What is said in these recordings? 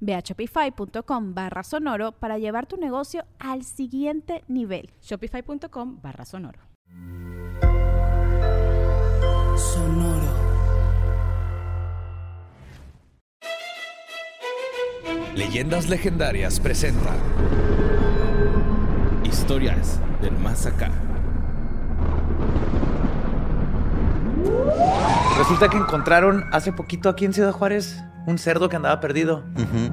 Ve a shopify.com barra sonoro para llevar tu negocio al siguiente nivel. Shopify.com barra sonoro. Sonoro. Leyendas Legendarias presenta Historias del más acá. Resulta que encontraron hace poquito aquí en Ciudad Juárez un cerdo que andaba perdido.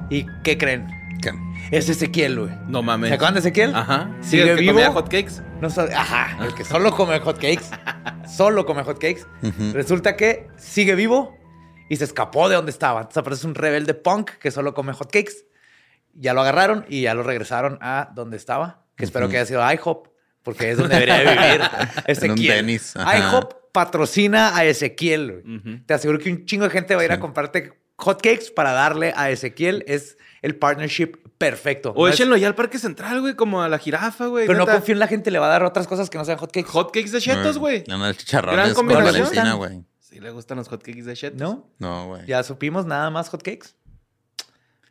¿Y qué creen? ¿Qué? Es Ezequiel, güey. No mames. ¿Se acuerdan de Ezequiel? Ajá. ¿Sigue ¿Sí, el que vivo? comía hotcakes? No sabe- Ajá, el que solo come hotcakes. solo come hotcakes. Resulta que sigue vivo y se escapó de donde estaba. Entonces aparece un rebelde punk que solo come hotcakes. Ya lo agarraron y ya lo regresaron a donde estaba. Que espero que haya sido IHOP, porque es donde debería de vivir Ezequiel. IHOP patrocina a Ezequiel. Te aseguro que un chingo de gente va a ir a comprarte hotcakes para darle a Ezequiel. Es el partnership perfecto. O No es- échenlo ya al Parque Central, güey, como a la jirafa, güey. pero no confío en la gente, le va a dar otras cosas que no sean hotcakes. Hotcakes de chetos, güey. No, no, Gran chicharrones con combinación. Valentina, güey. Sí le gustan los hotcakes de chetos. ¿No? No, güey. Ya supimos nada más hotcakes.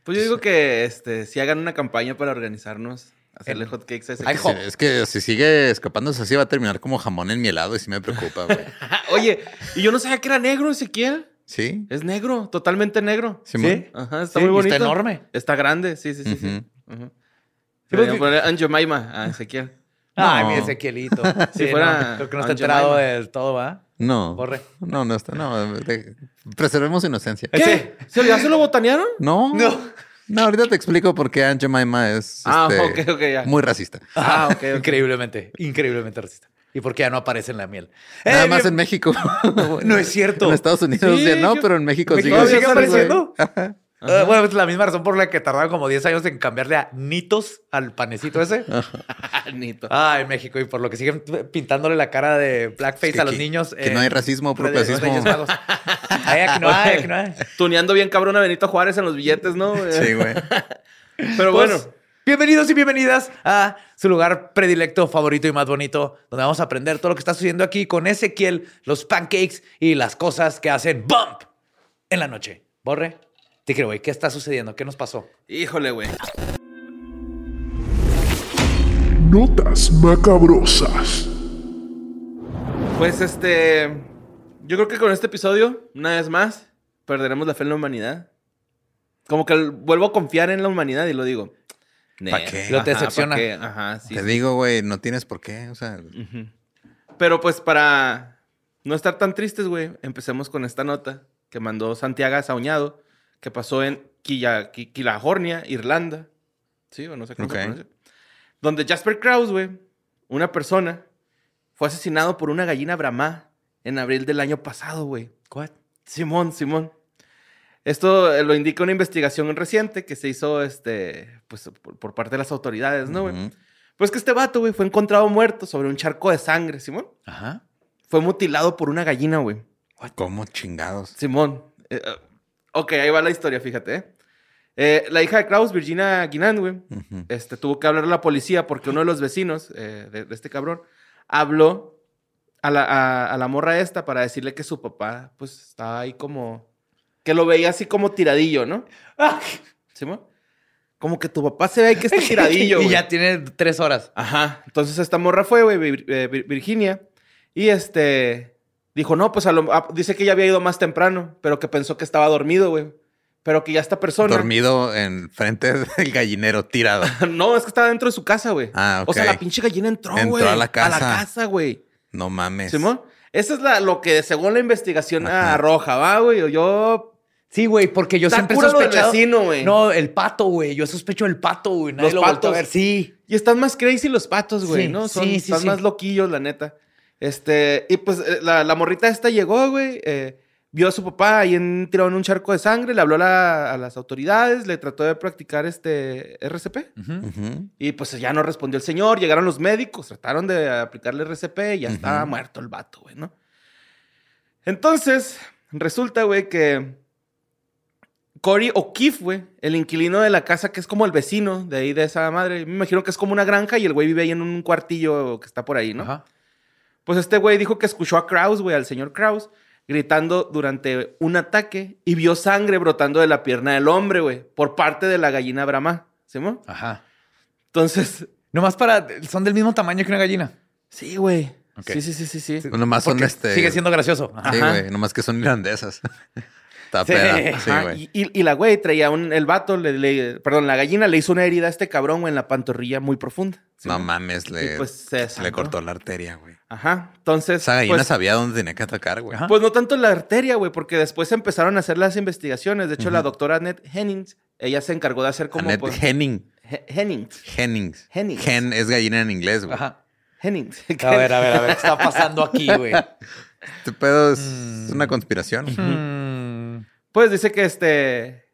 Pues yo digo que este, si hagan una campaña para organizarnos, hacerle hotcakes a ese. Ay, es que si sigue escapándose así va a terminar como jamón en mi helado y sí me preocupa, güey. Oye, y yo no sabía que era negro, Ezequiel. ¿Sí? Es negro, totalmente negro. Simón. ¿Sí? Ajá, está Sí, muy y bonito. está enorme. Está grande, sí, sí, sí. Deberían pues, poner Aunt Jemima a Ezequiel. Ay, No. mi Ezequielito. Si fuera no, creo que no está enterado del todo, ¿va? No. Borre. No, no está. No, de- preservemos inocencia. ¿Qué? ¿Se, ¿Ya se lo botanearon? No. No. No, ahorita te explico por qué Aunt Jemima es Ah, este, ya. muy racista. Ah, ok, ok. Increíblemente, increíblemente racista. ¿Y por qué ya no aparece en la miel? Nada Eh, más en México. No es cierto. En Estados Unidos Sí, ya no, yo- pero en México, ¿México sigue. sigue apareciendo? Ajá. Eh, bueno, es la misma razón por la que tardaron como 10 años en cambiarle a nitos al panecito ese. Nito. Ah, en México. Y por lo que siguen pintándole la cara de blackface Que- a los que- niños. que no hay racismo, clasismo. Reyes Magos. Ay, aquí no hay, aquí no hay. Tuneando bien cabrón a Benito Juárez en los billetes, ¿no? Sí, güey. Pero bueno. Bienvenidos y bienvenidas a su lugar predilecto, favorito y más bonito, donde vamos a aprender todo lo que está sucediendo aquí con Ezequiel, los pancakes y las cosas que hacen bump en la noche. Borre, te quiero, güey, ¿qué está sucediendo? ¿Qué nos pasó? Híjole, güey. Notas macabrosas. Pues este. Yo creo que con este episodio, una vez más, perderemos la fe en la humanidad. Como que vuelvo a confiar en la humanidad y lo digo. ¿Pa' "Nel". qué? Lo te Ajá, decepciona. ¿pa' qué? Ajá, sí. Te sí. digo, güey, no tienes por qué. O sea, Ujú. Pero pues para no estar tan tristes, güey, empecemos con esta nota que mandó Santiago Sauñado, que pasó en Quilla, Qui- Quilahornia, Irlanda. ¿Sí? O no sé cómo se Ok. pronuncia. Donde Jasper Krause, güey, una persona, fue asesinado por una gallina brahma en abril del año pasado, güey. ¿What? Simón, Simón. Esto eh, lo indica una investigación reciente que se hizo este, pues, por, por parte de las autoridades, ¿no, güey? Pues que este vato, güey, fue encontrado muerto sobre un charco de sangre, Simón. Ajá. Fue mutilado por una gallina, güey. ¿cómo chingados? Simón. Eh, eh, ok, ahí va la historia, fíjate, ¿eh? Eh, la hija de Kraus, Virginia Guinan, güey, este, tuvo que hablar a la policía porque uno de los vecinos eh, de, de este cabrón habló a la, a- a la morra esta para decirle que su papá, pues, estaba ahí como... Que lo veía así como tiradillo, ¿no? Ah, Simón. Como que tu papá se ve ahí que está tiradillo, y güey. ya tiene tres horas. Ajá. Entonces esta morra fue, güey, Vir- eh, Vir- Virginia. Y este. Dijo, no, pues a lo- ah, dice que ya había ido más temprano, pero que pensó que estaba dormido, güey. Pero que ya esta persona. Dormido en frente del gallinero, tirado. no, es que estaba dentro de su casa, güey. Ah, O sea, ok. la pinche gallina entró, Entró güey. a la A la casa. casa, güey. No mames. ¿Simón? Esa es la, lo que según la investigación Ajá. arroja, ¿va, güey? Yo... Sí, güey, porque yo Está siempre lo del sospechado. vecino, güey. No, el pato, güey. Yo sospecho el pato, güey. Nadie Los lo volteó a patos. ver. Sí. Y están más crazy los patos, güey, Sí, ¿no? Son, sí, sí, están sí. más loquillos, la neta. Este, y pues eh, la, la morrita esta llegó, güey, eh, vio a su papá ahí en, tirado en un charco de sangre, le habló a, la- a las autoridades, le trató de practicar este RCP. Ujú. Y pues ya no respondió el señor, llegaron los médicos, trataron de aplicarle RCP y ya estaba muerto el vato, güey, ¿no? Entonces, resulta, güey, que Cory O'Keefe, güey, el inquilino de la casa que es como el vecino de ahí de esa madre, me imagino que es como una granja y el güey vive ahí en un cuartillo que está por ahí, ¿no? Ajá. Pues este güey dijo que escuchó a Kraus, güey, al señor Kraus, gritando durante un ataque y vio sangre brotando de la pierna del hombre, güey, por parte de la gallina Brahma, ¿sí, mo? Ajá. Entonces, Nomás para. Son del mismo tamaño que una gallina. Sí, güey. Ok. Sí, sí, sí, sí, sí. Nomás son este. Sigue siendo gracioso. Ajá. Sí, güey. Nomás que son irlandesas. Está Sí. peda. Sí, Ajá, güey. y, y- y la güey traía un. El vato, le, le- perdón, la gallina le hizo una herida a este cabrón, güey, en la pantorrilla muy profunda. ¿sí, No mames, le, Y pues se le cortó la arteria, güey. Ajá. Entonces. Esa gallina pues, sabía dónde tenía que atacar, güey. Pues no tanto la arteria, güey, porque después empezaron a hacer las investigaciones. De hecho, la doctora Annette Hennings, ella se encargó de hacer como. Annette pues, Henning. He- Hennings. Hennings. Hennings. Hen es gallina en inglés, güey. Ajá. Hennings. A ver, a ver, a ver. ¿Qué está pasando aquí, güey? Este pedo es una conspiración. Mm. Pues dice que este.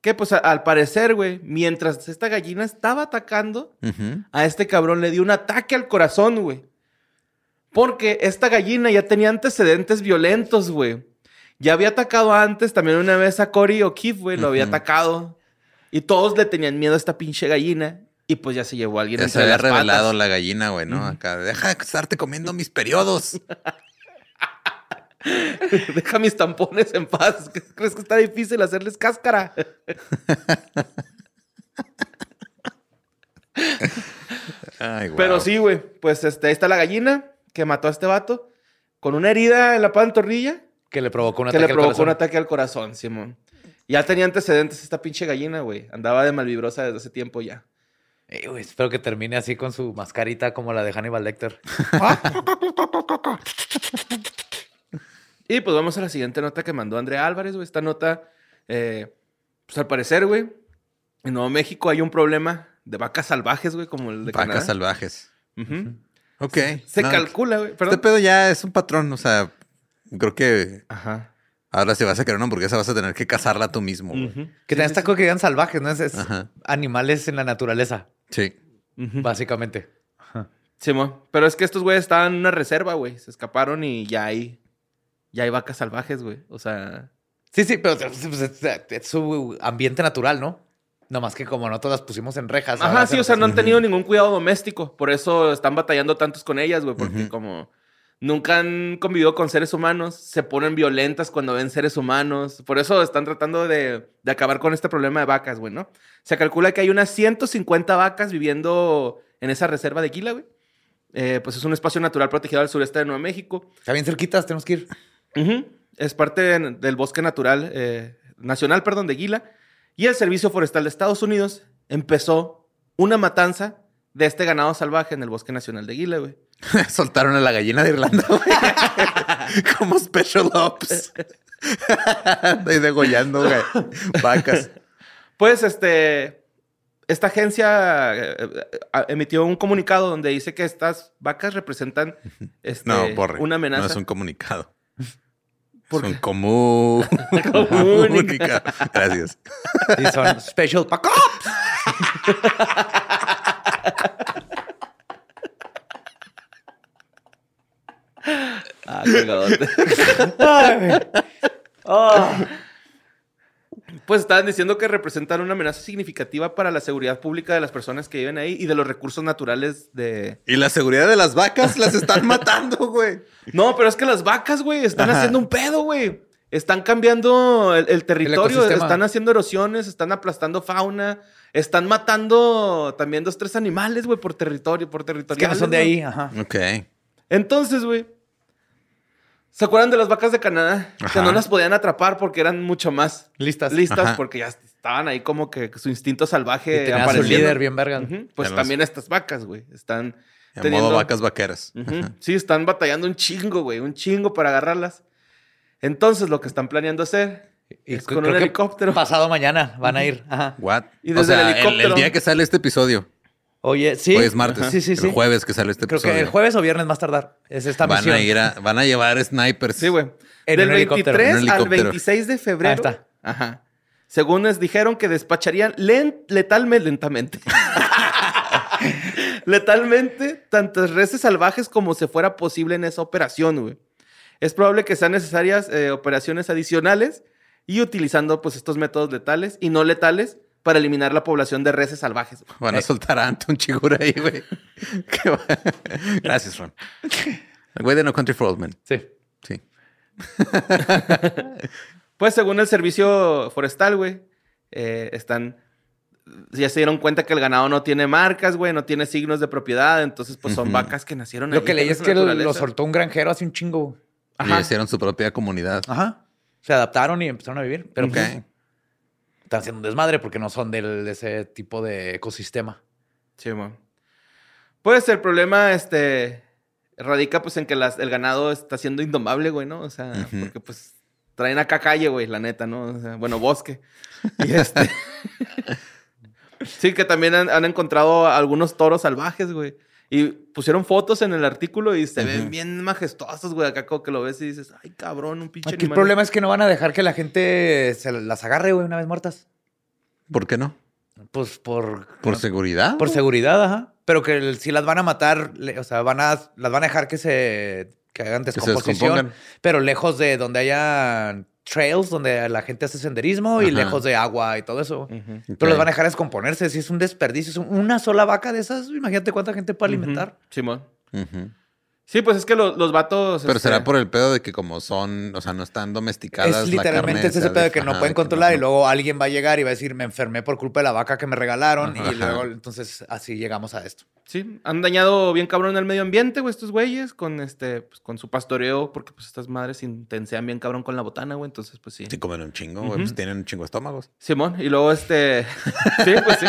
Que pues al parecer, güey, mientras esta gallina estaba atacando, a este cabrón le dio un ataque al corazón, güey. Porque esta gallina ya tenía antecedentes violentos, güey. Ya había atacado antes también una vez a Cory O'Keefe, güey, lo había atacado. Y todos le tenían miedo a esta pinche gallina. Y pues ya se llevó a alguien Ya se había revelado patas. la gallina, güey, ¿no? Acá, deja de estarte comiendo mis periodos. Deja mis tampones en paz. ¿Crees que está difícil hacerles cáscara? Ay. Pero sí, güey. Pues este, ahí está la gallina que mató a este vato con una herida en la pantorrilla Que le provocó un que ataque le al provocó un corazón. ataque al corazón, Simón. Ya tenía antecedentes esta pinche gallina, güey. Andaba de malvibrosa desde hace tiempo ya. Güey, espero que termine así con su mascarita como la de Hannibal Lecter. Y pues vamos a la siguiente nota que mandó Andrea Álvarez, güey. Esta nota, eh, pues al parecer, güey, en Nuevo México hay un problema de vacas salvajes, güey, como el de Vacas Canadá. salvajes. Ujú. Ok. Se no, calcula, güey. Este pedo ya es un patrón, o sea, creo que Ajá. ahora si vas a querer una hamburguesa vas a tener que cazarla tú mismo. Ujú. Que también está como que digan salvajes, ¿no? Es, es animales en la naturaleza, Sí. Básicamente. Simón. Pero es que estos güeyes estaban en una reserva, güey. Se escaparon y ya hay, ya hay vacas salvajes, güey. O sea, Sí, sí, pero pues, es, es su ambiente natural, ¿no? No más que como no todas pusimos en rejas. Ajá, sí, o sea, no han tenido ningún cuidado doméstico. Por eso están batallando tantos con ellas, güey. Porque como nunca han convivido con seres humanos, se ponen violentas cuando ven seres humanos. Por eso están tratando de, de acabar con este problema de vacas, güey, ¿no? Se calcula que hay unas 150 vacas viviendo en esa reserva de Quila, güey. Eh, pues es un espacio natural protegido al sureste de Nuevo México. Está bien cerquitas, tenemos que ir. Es parte de- del bosque natural, eh, nacional, perdón, de Gila. Y el Servicio Forestal de Estados Unidos empezó una matanza de este ganado salvaje en el bosque nacional de Gila, güey. Soltaron a la gallina de Irlanda, güey. Como Special Ops. Ahí degollando, güey. Vacas. Pues, este, esta agencia eh, eh, emitió un comunicado donde dice que estas vacas representan este, No, borre. una amenaza. No es un comunicado. ¿Por es un qué? común. Comunicado. Gracias. Sí, son special pack Ah, colgadote. Pues estaban diciendo que representan una amenaza significativa para la seguridad pública de las personas que viven ahí y de los recursos naturales de... Y la seguridad de las vacas las están matando, güey. No, pero es que las vacas, güey, están Ajá. haciendo un pedo, güey. Están cambiando el, el territorio, están haciendo erosiones, están aplastando fauna, están matando también dos, tres animales, güey, por territorio, por Es territorio. que no son de ahí, ajá. Ok. Entonces, güey, ¿se acuerdan de las vacas de Canadá? Que no las podían atrapar porque eran mucho más Listas. listas, Ajá. porque ya estaban ahí como que su instinto salvaje Y su líder bien verga. Pues también estas vacas, güey, están En teniendo- modo vacas vaqueras. Sí, están batallando un chingo, güey, un chingo para agarrarlas. Entonces, lo que están planeando hacer Y es con un helicóptero. Pasado mañana van a ir. Ajá. What? Y o desde el sea, el, el helicóptero- día que sale este episodio. Oye, sí. Hoy es martes. Sí, sí, sí. El jueves que sale este Creo episodio. que el jueves o viernes más tardar. Es esta van misión. a ir a, van a llevar snipers. Sí, güey. Del un helicóptero. 23 En un al helicóptero. 26 de febrero. Ahí está. Ajá. Según les dijeron que despacharían len- letalmente, lentamente. letalmente tantas reses salvajes como se fuera posible en esa operación, güey. Es probable que sean necesarias eh, operaciones adicionales y utilizando pues estos métodos letales y no letales para eliminar la población de reses salvajes. güey. Van a soltar a Anton Chigura ahí, güey. Gracias, Ron. El güey de No Country for Old Men. Sí. Sí. Pues según el servicio forestal, güey, eh, están... Ya se dieron cuenta que el ganado no tiene marcas, güey, no tiene signos de propiedad, entonces pues son vacas que nacieron Lo ahí que leí es que lo soltó un granjero hace un chingo. Y hicieron su propia comunidad. Ajá. Se adaptaron y empezaron a vivir. Pero Ok. pues, están haciendo un desmadre porque no son del- de ese tipo de ecosistema. Sí, man. Pues el problema, este, radica pues en que las- el ganado está siendo indomable, güey, ¿no? O sea, porque pues traen acá calle, güey, la neta, ¿no? O sea, bueno, bosque. Y este... sí, que también han, han encontrado algunos toros salvajes, güey. Y pusieron fotos en el artículo y se ven bien majestuosos, güey. Acá como que lo ves y dices, ay, cabrón, un pinche Aquí el animal". problema es que no van a dejar que la gente se las agarre, güey, una vez muertas. ¿Por qué no? Pues por... ¿Por seguridad? Por seguridad, ajá. Pero que si las van a matar, le- o sea, van a, las van a dejar que se que hagan Que se descomposición, pero lejos de donde haya trails, donde la gente hace senderismo y Ajá. lejos de agua y todo eso. Ujú. Pero Ok. las van a dejar descomponerse. Si es un desperdicio, es un- una sola vaca de esas, imagínate cuánta gente puede alimentar. Simón. Ujú. Sí, pues es que los, los vatos... Pero este, será por el pedo de que como son, o sea, no están domesticadas. Es la literalmente carne es ese pedo de- que no pueden no- controlar y luego alguien va a llegar y va a decir, me enfermé por culpa de la vaca que me regalaron Ajá. y luego entonces así llegamos a esto. Sí, han dañado bien cabrón el medio ambiente, güey, estos güeyes, con este, pues, con su pastoreo, porque pues estas madres intensean bien cabrón con la botana, güey, entonces pues sí. Sí, comen un chingo, güey. Pues tienen un chingo de estómagos. Simón, y luego este, sí, pues sí.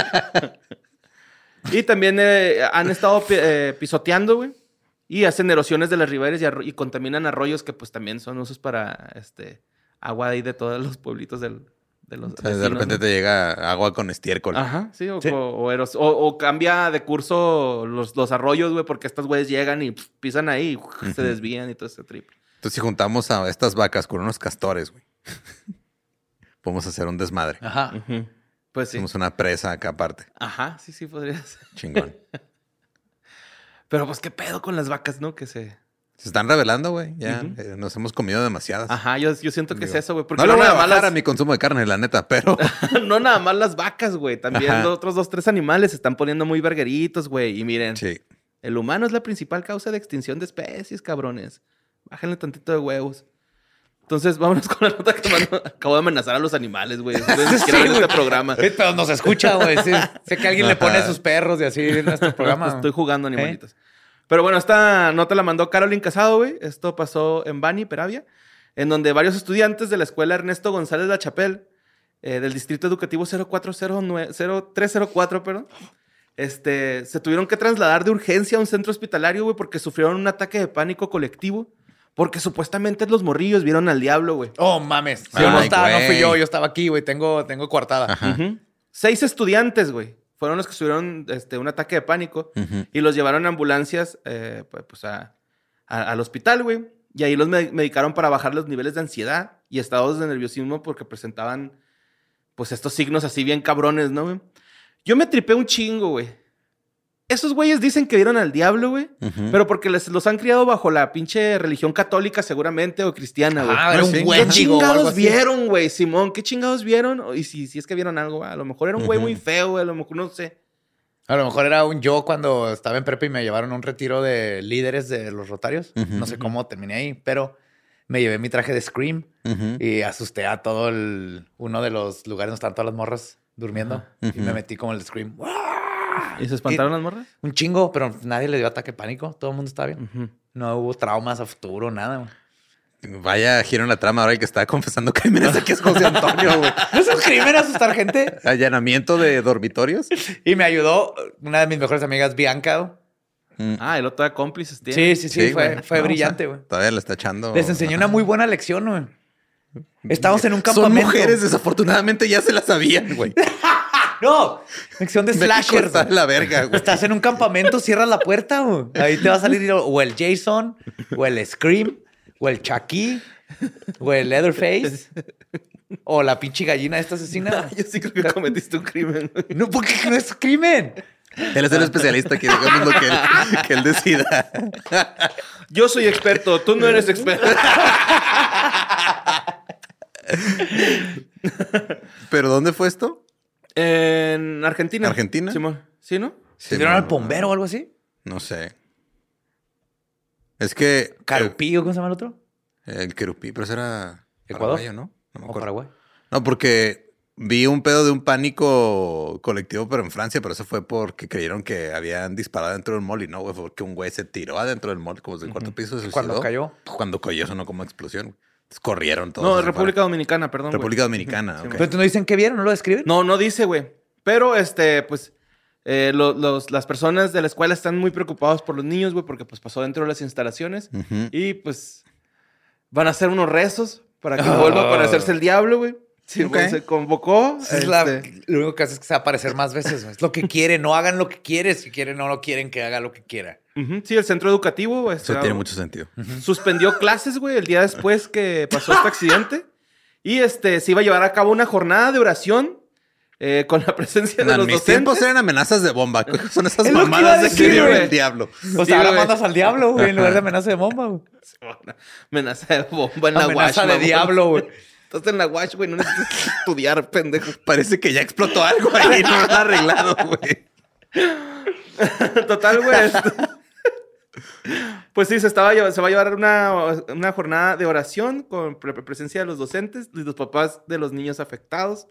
y también eh, han estado eh, pisoteando, güey, y hacen erosiones de las riberas y, contaminan arroyos que pues también son usos para, este, agua ahí de todos los pueblitos del, de los O sea, de repente ¿no? te llega agua con estiércol. Ajá, sí, o, Sí. o- o eros- o- o cambia de curso los, los arroyos, güey, porque estas güeyes llegan y pisan ahí y se desvían y todo ese trip. Entonces, si juntamos a estas vacas con unos castores, güey, podemos hacer un desmadre. Ajá. Pues sí. Hacemos una presa acá aparte. Ajá, sí, sí, podría ser. Chingón. Pero pues qué pedo con las vacas, ¿no? Que se... Se están revelando, güey. Ya eh, nos hemos comido demasiadas. Ajá, yo, yo siento que Digo, es eso, güey. Porque No no, le voy a nada más bajar las- a mi consumo de carne, la neta, pero no nada más las vacas, güey. También Ajá. los otros dos, tres animales se están poniendo muy vergueritos, güey. Y miren, sí. el humano es la principal causa de extinción de especies, cabrones. Bájenle tantito de huevos. Entonces, vámonos con la nota que mandó. Acabo de amenazar a los animales, güey. Siquiera ven este programa. Eh, Pero nos escucha, güey. sí. Sé que alguien le pone Ajá. sus perros y así en nuestro programa. Pues estoy jugando animalitos. Pero bueno, esta nota la mandó Caroline Casado, güey. Esto pasó en Bani, Peravia, en donde varios estudiantes de la escuela Ernesto González La Chapelle, eh, del distrito educativo 0409 0304, perdón, este, se tuvieron que trasladar de urgencia a un centro hospitalario, güey, porque sufrieron un ataque de pánico colectivo. Porque supuestamente los morrillos vieron al diablo, güey. Oh, mames. Sí, Ay, no estaba, no fui yo, yo estaba aquí, güey. Tengo, tengo coartada. Ajá. Seis estudiantes, güey. Fueron los que tuvieron este, un ataque de pánico. Y los llevaron en ambulancias eh, pues, pues, a- a- al hospital, güey. Y ahí los me- medicaron para bajar los niveles de ansiedad y estados de nerviosismo porque presentaban, pues, estos signos así bien cabrones, ¿no, güey? Yo me tripé un chingo, güey. Esos güeyes dicen que vieron al diablo, güey. Pero porque les, los han criado bajo la pinche religión católica, seguramente, o cristiana, güey. Ah, era un sí. buen ¿Qué chingados vieron, güey, Simón? ¿Qué chingados vieron? Y si, si es que vieron algo, güey. a lo mejor era un güey muy feo, güey. A lo mejor no sé. A lo mejor era un yo cuando estaba en prepa y me llevaron a un retiro de líderes de los rotarios. No sé cómo terminé ahí, pero me llevé mi traje de Scream y asusté a todo el, uno de los lugares donde están todas las morras durmiendo. Y me metí como el Scream. ¿Y se espantaron las morras? Un chingo, pero nadie le dio ataque pánico. Todo el mundo estaba bien. No hubo traumas a futuro, nada. güey. Vaya giro en la trama ahora el que está confesando crímenes aquí es José Antonio, güey. ¿No es un crimen asustar gente? Allanamiento de dormitorios. Y me ayudó una de mis mejores amigas, Bianca. Ah, el otro de cómplices tiene. Sí, sí, sí, fue, güey. fue No, o brillante, sea, güey. Todavía le está echando. Les enseñó una muy buena lección, güey. Estábamos en un Son campamento. mujeres, desafortunadamente ya se la sabían, güey. No, lección de slasher. está la verga, güey. Estás en un campamento, cierras la puerta, güey. Ahí te va a salir o el Jason, o el Scream, o el Chucky, o el Leatherface, o la pinche gallina esta asesina. Yo sí creo que cometiste un crimen. güey. No, porque no es crimen. Él es el especialista aquí, dejamos lo que él, que él decida. Yo soy experto, tú no eres experto. ¿Pero dónde fue esto? En Argentina. ¿Argentina? Simón. ¿Sí, no? ¿Se dieron al bombero o algo así? No sé. Es que. ¿Carupí o cómo se llama el otro? El, querupí, pero ese era. ¿Ecuador? paraguayo, ¿no? No me ¿O acuerdo. Paraguay? No, porque vi un pedo de un pánico colectivo, pero en Francia, pero eso fue porque creyeron que habían disparado dentro del mall y no, güey, fue porque un güey se tiró adentro del mall, como desde el cuarto piso. Se Cuando suicidó. cayó. Cuando cayó, sonó como explosión. Corrieron todos. No, República. Dominicana, perdón. güey. República Dominicana, Sí, ok. Pero no dicen qué vieron, no lo describen. No, no dice, güey. Pero, este, pues, eh, lo- los, las personas de la escuela están muy preocupados por los niños, güey, porque pues pasó dentro de las instalaciones. Y pues van a hacer unos rezos para que vuelva a aparecerse el diablo, güey. Sí, Ok. güey, se convocó. Es la- este, lo único que hace es que se va a aparecer más veces. güey. Es lo que quiere. No hagan lo que quiere. Si quieren, no lo quieren, que haga lo que quiera. Sí, el centro educativo Eso tiene mucho sentido. suspendió clases, güey, el día después que pasó este accidente. Y este, se iba a llevar a cabo una jornada de oración eh, con la presencia de En los mis docentes. tiempos eran amenazas de bomba. ¿Qué Son esas Es mamadas de decir, que vive el diablo. O Sí, sea, ahora güey. mandas al diablo, güey, en lugar de amenaza de bomba, güey. Amenaza de bomba en la Amenaza wash, de diablo, güey. Estás en la wash, güey, no necesitas estudiar, pendejo. Parece que ya explotó algo ahí, no lo han arreglado, güey. Total, güey. Pues sí, se, estaba, lleva- se va a llevar una, una jornada de oración con pre- presencia de los docentes y los papás de los niños afectados.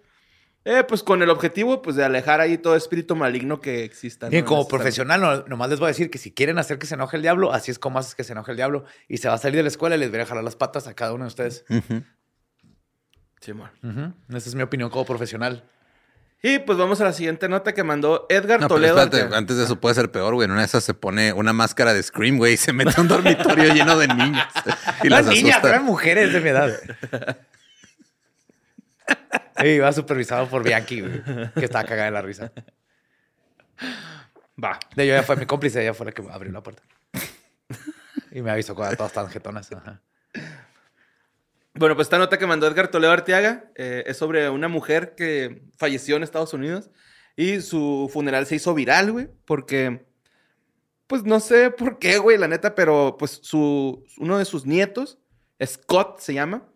Eh, pues con el objetivo pues, de alejar ahí todo espíritu maligno que exista. ¿no? Como profesional, no- nomás les voy a decir que si quieren hacer que se enoje el diablo, así es como haces que se enoje el diablo. Y se va a salir de la escuela y les voy a jalar las patas a cada uno de ustedes. Simón. Ujú. Esa es mi opinión como profesional. Y pues vamos a la siguiente nota que mandó Edgar No, pero Toledo. espérate, antes de eso puede ser peor, güey. En una de esas se pone una máscara de Scream, güey, y se mete a un dormitorio lleno de niños. Y Las las niñas, eran mujeres de mi edad. Y iba supervisado por Bianchi, güey, que estaba cagada de la risa. Va. De ella fue mi cómplice, ella fue la que abrió la puerta. Y me avisó cuando todas estaban jetonas. Ajá. Bueno, pues esta nota que mandó Edgar Toledo Arteaga eh, es sobre una mujer que falleció en Estados Unidos y su funeral se hizo viral, güey, porque, pues no sé por qué, güey, la neta, pero pues su, uno de sus nietos, Scott se llama,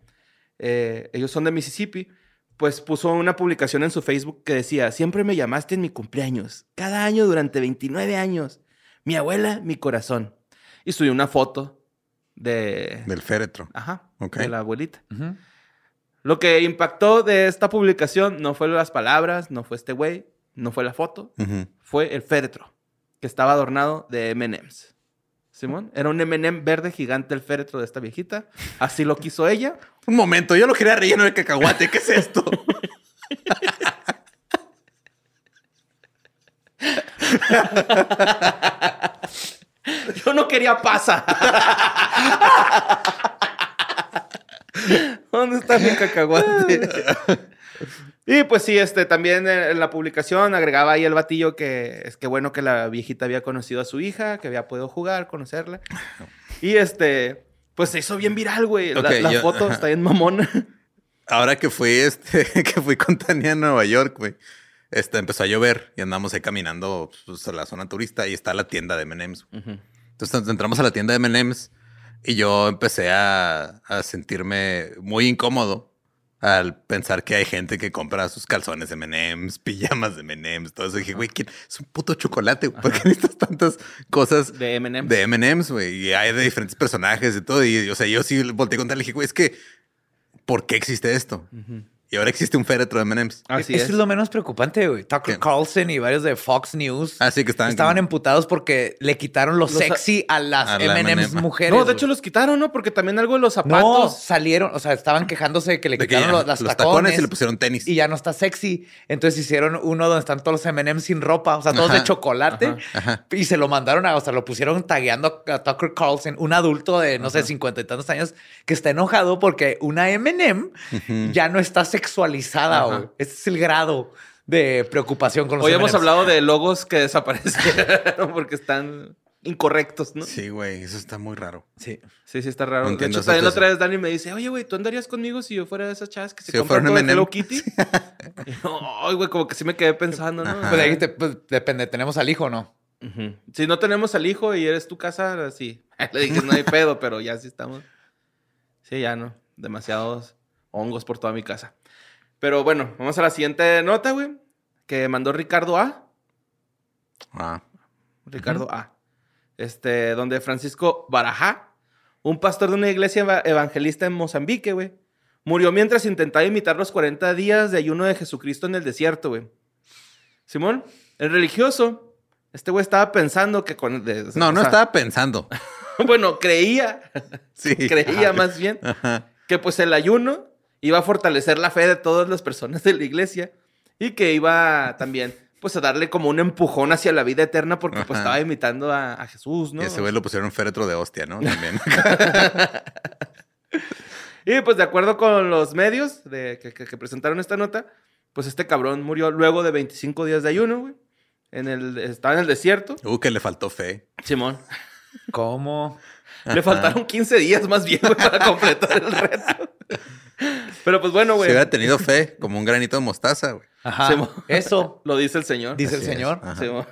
eh, ellos son de Mississippi, pues puso una publicación en su Facebook que decía, siempre me llamaste en mi cumpleaños, cada año durante 29 años, mi abuela, mi corazón. Y subió una foto de... Del féretro. Ajá, Ok. de la abuelita. Lo que impactó de esta publicación no fue las palabras, no fue este güey, no fue la foto, fue el féretro, que estaba adornado de M&M's. Simón, era un M&M verde gigante el féretro de esta viejita. Así lo quiso ella. Un momento, yo lo quería relleno de cacahuate. ¿Qué es esto? Yo no quería pasa. ¿Dónde está mi cacahuate? y pues sí, este, también en en la publicación agregaba ahí el batillo que es que bueno que la viejita había conocido a su hija, que había podido jugar, conocerla. Y este, pues se hizo bien viral, güey. La, Ok, la yo- foto está bien mamona. Ahora que fui, este, que fui con Tania a Nueva York, güey. Este, empezó a llover y andamos ahí caminando pues, a la zona turista y está la tienda de M&M's. Entonces entramos a la tienda de M&M's y yo empecé a, a sentirme muy incómodo al pensar que hay gente que compra sus calzones de M&M's, pijamas de M&M's, todo eso. Y dije, güey, ¿quién- es un puto chocolate. ¿Por qué necesitas tantas cosas De M&M's. de M&M's, güey? Y hay de diferentes personajes y todo. Y, o sea, yo sí volteé con tal y dije, güey, es que, ¿por qué existe esto? Y ahora existe un féretro de M&M's. Así Eso es. es lo menos preocupante, güey. Tucker ¿Qué? Carlson y varios de Fox News Ah, sí, que estaban como- emputados porque le quitaron lo Los- sexy a las a la M&M's M&M. mujeres. No, de güey. hecho los quitaron, ¿no? Porque también algo de los No, zapatos. salieron, o sea, estaban quejándose de que le De que quitaron ya los, las los tacones, y le pusieron tenis. y ya no está sexy. Entonces hicieron uno donde están todos los M&M's sin ropa, o sea, todos Ajá. de chocolate. Ajá. Y se lo mandaron a, o sea, lo pusieron tagueando a Tucker Carlson, un adulto de, no sé, cincuenta y tantos años, que está enojado porque una M&M ya no está sexualizada, güey. Ese es el grado de preocupación con los Hoy hemos hablado de logos que desaparecieron porque están incorrectos, ¿no? Sí, Sí, güey, eso está muy raro. Sí. sí, está raro. No de entiendo hecho, también otra vez Dani me dice, oye, güey, ¿tú andarías conmigo si yo fuera de esas chavas que se Si yo compran fuera todo un de Hello? Kitty? Ay, güey, como que sí me quedé pensando, ¿no? Ajá. Pues ahí te- pues, depende, ¿tenemos al hijo o no? Si no tenemos al hijo y eres tu casa, sí. Le dije, no hay pedo, pero ya sí estamos. Sí, ya no. Demasiados hongos por toda mi casa. Pero bueno, vamos a la siguiente nota, güey. Que mandó Ricardo A. Ah, Ricardo A. Este, donde Francisco Barajá, un pastor de una iglesia eva- evangelista en Mozambique, güey, murió mientras intentaba imitar los 40 días de ayuno de Jesucristo en el desierto, güey. Simón, el religioso, este güey estaba pensando que con... de- no, o no estaba pensando. Bueno, creía, Sí. creía más bien Ajá. que pues el ayuno iba a fortalecer la fe de todas las personas de la iglesia y que iba también pues a darle como un empujón hacia la vida eterna porque pues Ajá. estaba imitando a, a Jesús, ¿no? Y ese güey lo pusieron féretro de hostia, ¿no? También. Y pues de acuerdo con los medios de, que, que- que presentaron esta nota, pues este cabrón murió luego de 25 días de ayuno, güey. En el, estaba en el desierto. uh, que le faltó fe. Simón. ¿Cómo? Le faltaron 15 días más bien, güey, para completar el reto. Pero pues bueno, güey. hubiera tenido fe, como un granito de mostaza, güey. Ajá. Se Eso, Lo dice el señor. dice el Así señor.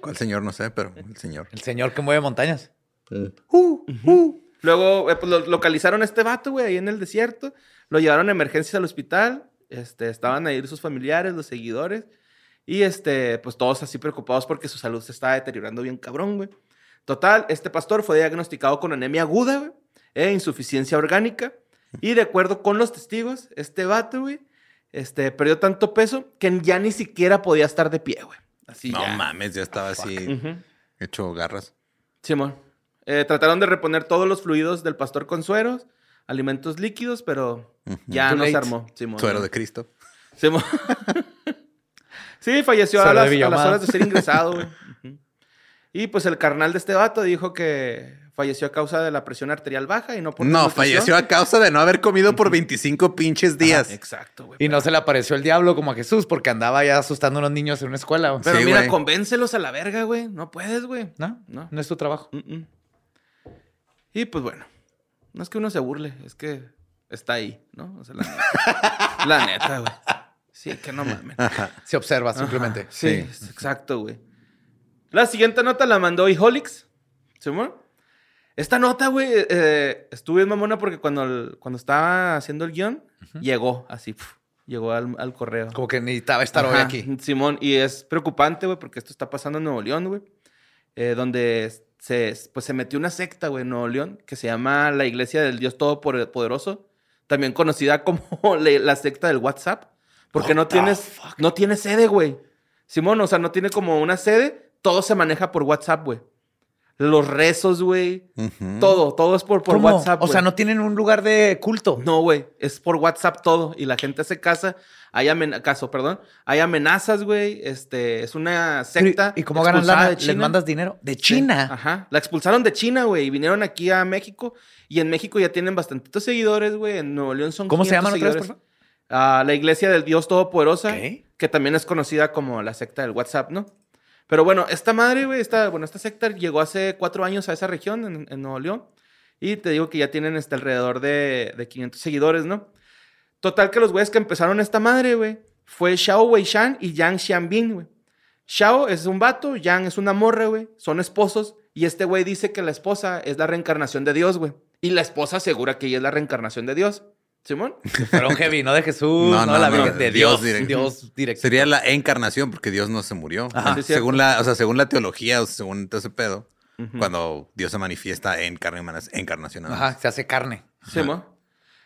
¿Cuál señor? No sé, pero el señor. El señor que mueve montañas. Luego eh, pues, lo- localizaron a este vato, güey, ahí en el desierto. Lo llevaron a emergencias al hospital. Este, estaban ahí sus familiares, los seguidores. Y este, pues todos así preocupados porque su salud se estaba deteriorando bien cabrón, güey. Total, este pastor fue diagnosticado con anemia aguda, güey, e insuficiencia orgánica. Y de acuerdo con los testigos, este vato, güey, este, perdió tanto peso que ya ni siquiera podía estar de pie, güey. Así no ya. mames, ya estaba así Ujú. hecho garras. Simón. Eh, trataron de reponer todos los fluidos del pastor con sueros, alimentos líquidos, pero ya Too no se armó. Simón. Suero de Cristo. Simón. sí, falleció a las, a las horas de ser ingresado, güey. Y pues el carnal de este vato dijo que falleció a causa de la presión arterial baja y no por No, falleció a causa de no haber comido por 25 pinches días. Exacto, güey. Y no se le apareció el diablo como a Jesús porque andaba ya asustando a unos niños en una escuela. güey. Pero Sí, mira, güey. convéncelos a la verga, güey. No puedes, güey. ¿No? No. No es tu trabajo. Mm, mm. Y pues bueno, no es que uno se burle, es que está ahí, ¿no? O sea, la neta, la neta, güey. Sí, que no mames. Se observa simplemente. Sí, exacto, güey. La siguiente nota la mandó Iholix. ¿Simón? Esta nota, güey, eh, estuve en mamona porque cuando, el- cuando estaba haciendo el guion, llegó así, pf, llegó al, al correo. Como que necesitaba estar hoy aquí. Simón, y es preocupante, güey, porque esto está pasando en Nuevo León, güey. eh, donde se, pues, se metió una secta, güey, en Nuevo León, que se llama la Iglesia del Dios Todopoderoso, también conocida como la secta del WhatsApp, porque no tienes, no tiene sede, güey. Simón, o sea, no tiene como una sede, todo se maneja por WhatsApp, güey. Los rezos, güey, todo, todo es por, por ¿Cómo? WhatsApp. O sea, no tienen un lugar de culto. No, güey, es por WhatsApp todo y la gente se casa, hay caso, perdón, hay amenazas, güey, este, es una secta. ¿Y cómo ganan lana? de ¿Les China. mandas dinero? De Sí, China. Ajá, la expulsaron de China, güey, y vinieron aquí a México y en México ya tienen bastantitos seguidores, güey, en Nuevo León son ¿Cómo se 500 llaman otra vez, seguidores. por Ah, la Iglesia del Dios Todopoderosa, que también es conocida como la secta del WhatsApp, ¿no? Pero bueno, esta madre, güey, esta, bueno, esta secta llegó hace cuatro años a esa región, en, en Nuevo León. Y te digo que ya tienen este, alrededor de, de 500 seguidores, ¿no? Total que los güeyes que empezaron esta madre, güey, fue Xiao Weishan y Yang Xianbin, güey. Xiao es un vato, Yang es una morra, güey. Son esposos. Y este güey dice que la esposa es la reencarnación de Dios, güey. Y la esposa asegura que ella es la reencarnación de Dios. ¿Simón? Fueron heavy, no de Jesús, No, no, no, la no, Virgen, de de Dios. Dios Dios directo. Sería la encarnación, porque Dios no se murió. Ajá. Según la, o sea, según la teología, o según todo ese pedo, cuando Dios se manifiesta en carne humana, es encarnación. Ajá, se hace carne. Simón.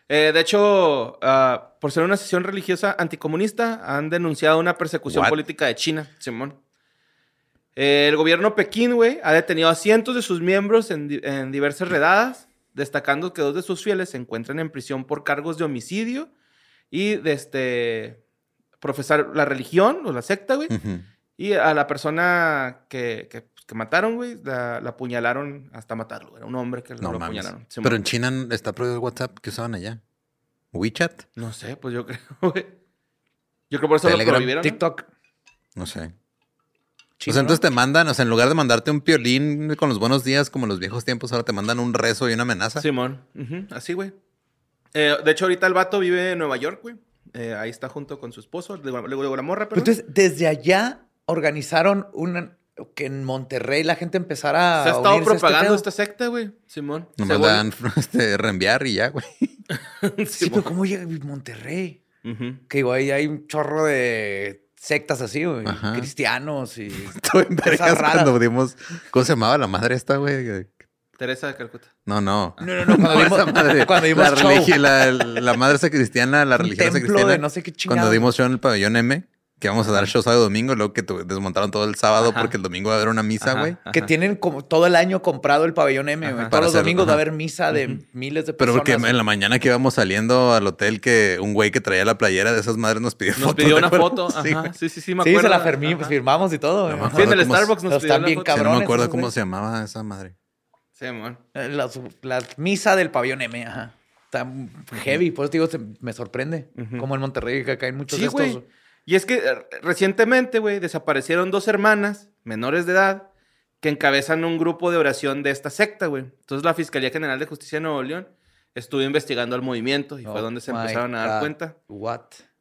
Eh, de hecho, ah, por ser una sesión religiosa anticomunista, han denunciado una persecución What? política de China, Simón. Eh, el gobierno Pekín, güey, ha detenido a cientos de sus miembros en, di- en diversas redadas, destacando que dos de sus fieles se encuentran en prisión por cargos de homicidio y de este profesar la religión o la secta, güey. Y a la persona que, que, pues, que mataron, güey, la, la apuñalaron hasta matarlo. Era un hombre que No lo mames. apuñalaron. Pero en China está prohibido el WhatsApp que usaban allá. WeChat, No sé, pues yo creo, güey. Yo creo por eso Telegram, lo prohibieron. ¿no? TikTok. no sé. O sea, entonces ¿no? te mandan, o sea, en lugar de mandarte un piolín con los buenos días como en los viejos tiempos, ahora te mandan un rezo y una amenaza. Simón. Así, güey. Eh, de hecho, ahorita el vato vive en Nueva York, güey. Eh, ahí está junto con su esposo, luego la morra, pero Entonces, desde allá organizaron una que en Monterrey la gente empezara se ha a estado a este propagando esta secta, güey. Simón. Nomás dan este, reenviar y ya, güey. Sí, pero ¿cómo llega a Monterrey? Que igual ahí hay un chorro de sectas así, güey. Ajá. Cristianos y... Vergas raras. cuando dimos... ¿Cómo se llamaba la madre esta, güey? Teresa de Calcuta. No, no. No, no, no. Cuando dimos, madre. cuando dimos la, show. religi- la, la madre esa cristiana, la templo cristiana. de no sé qué chingados. Cuando dimos show en el pabellón M, que vamos a dar show sábado y domingo, luego que desmontaron todo el sábado Ajá. porque el domingo va a haber una misa, güey. Que tienen como todo el año comprado el pabellón M, güey. Todos los hacer- domingos va a haber misa de miles de Pero personas. porque en la mañana que íbamos saliendo al hotel, que un güey que traía la playera de esas madres nos pidió Nos foto, pidió ¿te una foto. Sí, Ajá. Sí, sí, sí, me Sí, acuerdo. se la Ajá. firmamos y todo. No. Sí, en el ¿Cómo se- Starbucks nos Pero pidió están bien. Sí, no me cabrones acuerdo cómo se llamaba esa madre. Simón. Eh, La, la misa del pabellón M, ajá. Está heavy, por eso te digo, se- me sorprende. Como en Monterrey, que acá hay muchos Sí, de estos. Y es que eh, recientemente, güey, desaparecieron dos hermanas menores de edad que encabezan un grupo de oración de esta secta, güey. Entonces la Fiscalía General de Justicia de Nuevo León estuvo investigando al movimiento y fue Oh donde se empezaron a dar cuenta. What?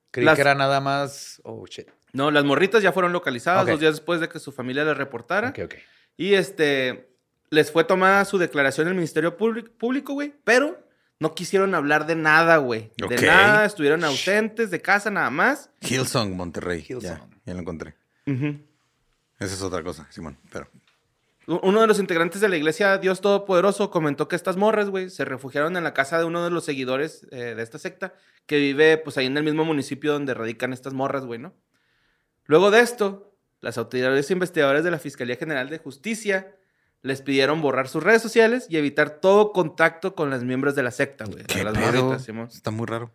Creí Las- que era nada más. Oh, shit. No, las morritas ya fueron localizadas dos días después de que su familia les reportara. Ok, ok. Y este, les fue tomada su declaración en el Ministerio Públic- Público, güey, pero no quisieron hablar de nada, güey. De nada, estuvieron ausentes de casa nada más. Hillsong, Monterrey. Ya, Hillsong. ya lo encontré. Esa es otra cosa, Simón. Pero Uno de los integrantes de la iglesia Dios Todopoderoso comentó que estas morras, güey, se refugiaron en la casa de uno de los seguidores eh, de esta secta que vive, pues, ahí en el mismo municipio donde radican estas morras, güey, ¿no? Luego de esto, las autoridades investigadoras de la Fiscalía General de Justicia les pidieron borrar sus redes sociales y evitar todo contacto con los miembros de la secta, güey. de qué las pedo. morritas, Simón. Está muy raro.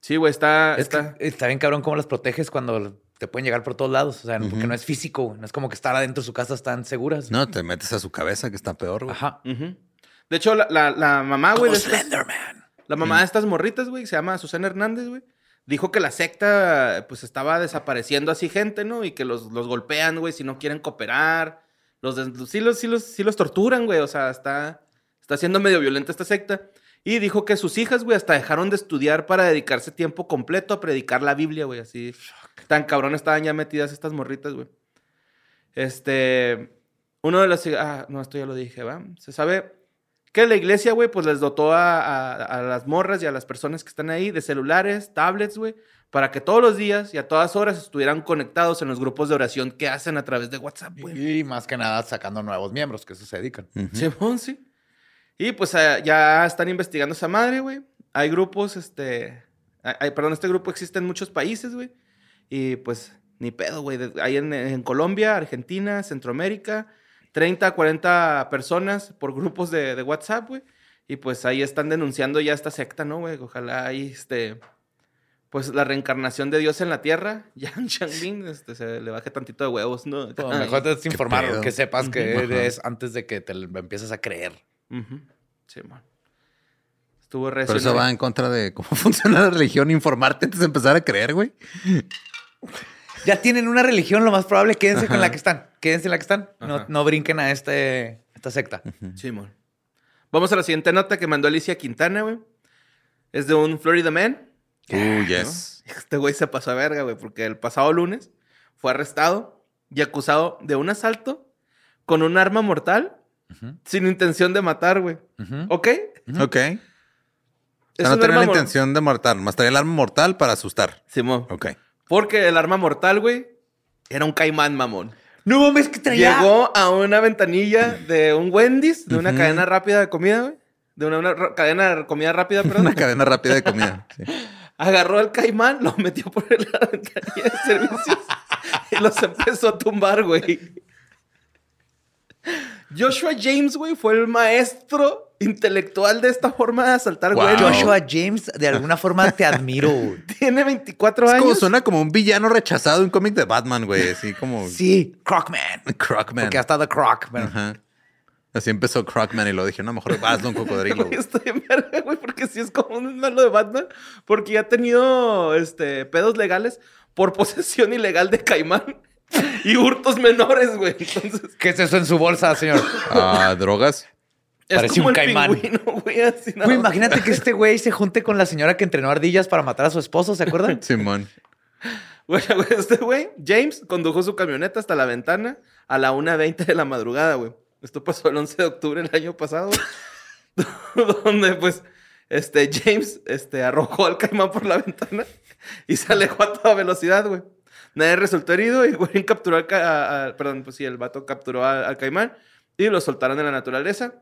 Sí, güey, está... Es que está... está bien cabrón cómo las proteges cuando te pueden llegar por todos lados. O sea, porque no es físico, güey. No es como que estar adentro de su casa están seguras. No, te metes a su cabeza, que está peor, güey. Ajá. De hecho, la, la- la mamá, güey, de estas- Slenderman. La mamá de estas morritas, güey, se llama Susana Hernández, güey. Dijo que la secta, pues, estaba desapareciendo así gente, ¿no? Y que los, los golpean, güey, si no quieren cooperar. Los sí, los, sí, los, sí los torturan, güey. O sea, está, está siendo medio violenta esta secta. Y dijo que sus hijas, güey, hasta dejaron de estudiar para dedicarse tiempo completo a predicar la Biblia, güey. Así, tan cabrón estaban ya metidas estas morritas, güey. Este, uno de los... Ah, no, esto ya lo dije, ¿va? Se sabe que la iglesia, güey, pues les dotó a, a- a las morras y a las personas que están ahí de celulares, tablets, güey, para que todos los días y a todas horas estuvieran conectados en los grupos de oración que hacen a través de WhatsApp, güey. Y más que nada sacando nuevos miembros que eso se dedican. Simón, sí. Y pues eh, ya están investigando esa madre, güey. Hay grupos, este. hay- perdón, este grupo existe en muchos países, güey. Y pues ni pedo, güey. Hay en, en Colombia, Argentina, Centroamérica. 30, 40 personas por grupos de, de WhatsApp, güey. Y pues ahí están denunciando ya esta secta, ¿no, güey? Ojalá ahí, este. Pues la reencarnación de Dios en la tierra, Yang Changbin, este, se le baje tantito de huevos, ¿no? Pues, mejor te es informar, que sepas que Ujú. eres antes de que te empieces a creer. Sí, man. Estuvo re Pero eso va en contra de cómo funciona la religión, informarte antes de empezar a creer, güey. Ya tienen una religión, lo más probable, quédense con la que están. Quédense en la que están. No, no brinquen a este, esta secta. Simón. Vamos a la siguiente nota que mandó Alicia Quintana, güey. Es de un Florida Man. Uh, yes. Este güey se pasó a verga, güey, porque el pasado lunes fue arrestado y acusado de un asalto con un arma mortal sin intención de matar, güey. Ujú. ¿Ok? Ok. Es O sea, no tenía la intención de matar, más traía el arma mortal para asustar. Simón. Ok. Porque el arma mortal, güey, era un caimán mamón. No mames, que traía. Llegó a una ventanilla de un Wendy's, de una cadena rápida de comida, güey. de una, una cadena de comida rápida, perdón. Una cadena rápida de comida. sí. Agarró al caimán, lo metió por la ventanilla de servicios y los empezó a tumbar, güey. Joshua James, güey, fue el maestro intelectual de esta forma de asaltar, Wow. güey. Joshua James, de alguna forma te admiro. güey. Tiene 24 Es años. como suena como un villano rechazado en un cómic de Batman, güey. Así como Sí, Crocman. Crocman. Porque hasta The Croc. bueno. Ajá. Así empezó Crocman y lo dije, no, mejor hazlo un cocodrilo. Güey, estoy en verga, güey, porque sí es como un malo de Batman, porque ya ha tenido este, pedos legales por posesión ilegal de caimán y hurtos menores, güey. Entonces, ¿Qué es eso en su bolsa, señor? Ah, drogas. es Parece como un el caimán. pingüino, güey, así nada Güey, más. imagínate que este güey se junte con la señora que entrenó ardillas para matar a su esposo, ¿se acuerdan? Simón. Güey, güey, este güey, James, condujo su camioneta hasta la ventana a la 1.20 de la madrugada, güey. Esto pasó el 11 de octubre del año pasado, donde, pues, este, James, este, arrojó al caimán por la ventana y se alejó a toda velocidad, güey. Nadie resultó herido y, güey, capturó al, a- a- perdón, pues sí, el vato capturó al, al caimán y lo soltaron en la naturaleza.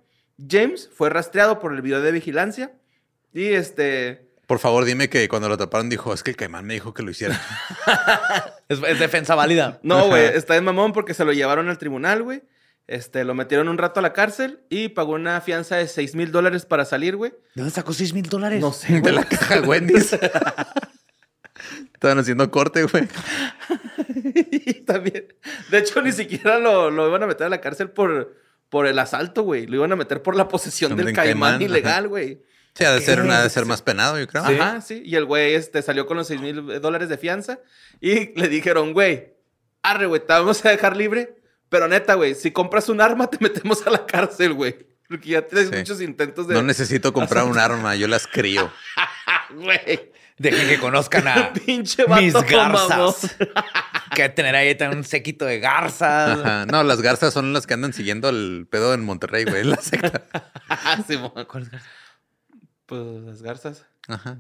James fue rastreado por el video de vigilancia y, este, Por favor, dime que cuando lo taparon dijo, es que el caimán me dijo que lo hiciera. Es, es defensa válida. No, güey, está en mamón porque se lo llevaron al tribunal, güey. Este, lo metieron un rato a la cárcel y pagó una fianza de 6 mil dólares para salir, güey. ¿De dónde sacó 6 mil dólares? No sé, De güey. la caja Wendy's. Estaban haciendo corte, güey. Y también. De hecho, ni siquiera lo, lo iban a meter a la cárcel por, por el asalto, güey. Lo iban a meter por la posesión del Del caimán, caimán, ilegal, güey. Sí, ha de ser, una, ha de ser más penado, yo creo. Ajá, sí. Y el güey este, salió con los 6 mil dólares de fianza y le dijeron, güey, arre, güey, te vamos a dejar libre. Pero neta, güey, si compras un arma, te metemos a la cárcel, güey. Porque ya tienes Sí. muchos intentos de. No necesito comprar un arma, yo las crío. Güey. Dejen que conozcan a Pinche vato mis garzas. que tener ahí también un séquito de garzas. Ajá. No, las garzas son las que andan siguiendo el pedo en Monterrey, güey. La secta. Ah, Simón. ¿Cuáles garzas? Pues las garzas. Ajá.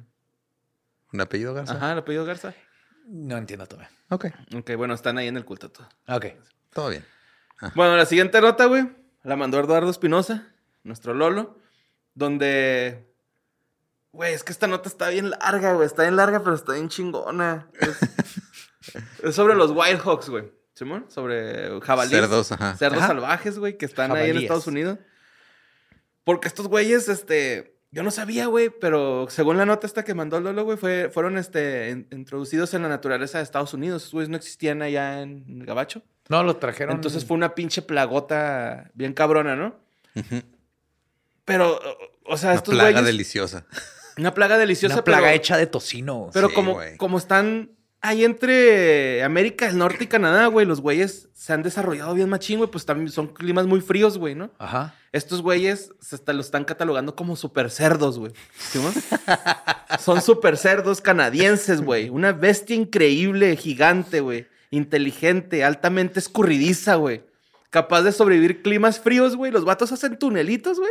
¿Un apellido garza? Ajá, el apellido Garza. No entiendo todavía. Ok. Ok, bueno, están ahí en el culto todo. Ok. Todo bien. Bueno, la siguiente nota, güey, la mandó Eduardo Espinosa, nuestro Lolo, donde. Güey, es que esta nota está bien larga, güey. Está bien larga, pero está bien chingona. Es, es sobre los Wild Hawks, güey. ¿Simón? Sobre jabalíes. Cerdos, ajá. Cerdos Ajá. salvajes, güey, que están ahí en. Estados Unidos. Porque estos güeyes, este. Yo no sabía, güey, pero según la nota esta que mandó Lolo, güey, fue, fueron este, in- introducidos en la naturaleza de Estados Unidos. Esos güeyes no existían allá en el Gabacho. No, lo trajeron. Entonces fue una pinche plagota bien cabrona, ¿no? Pero, o sea, Una estos plaga güeyes... deliciosa. Una plaga deliciosa, una plaga pero, hecha de tocino. pero Sí, como, güey. como están ahí entre América del Norte y Canadá, güey, los güeyes se han desarrollado bien machín, güey, pues también son climas muy fríos, güey, ¿no? Ajá. Estos güeyes se está- los están catalogando como super cerdos, güey. ¿Sí? Son super cerdos canadienses, güey. Una bestia increíble, gigante, güey. Inteligente, altamente escurridiza, güey. Capaz de sobrevivir climas fríos, güey. Los vatos hacen tunelitos, güey.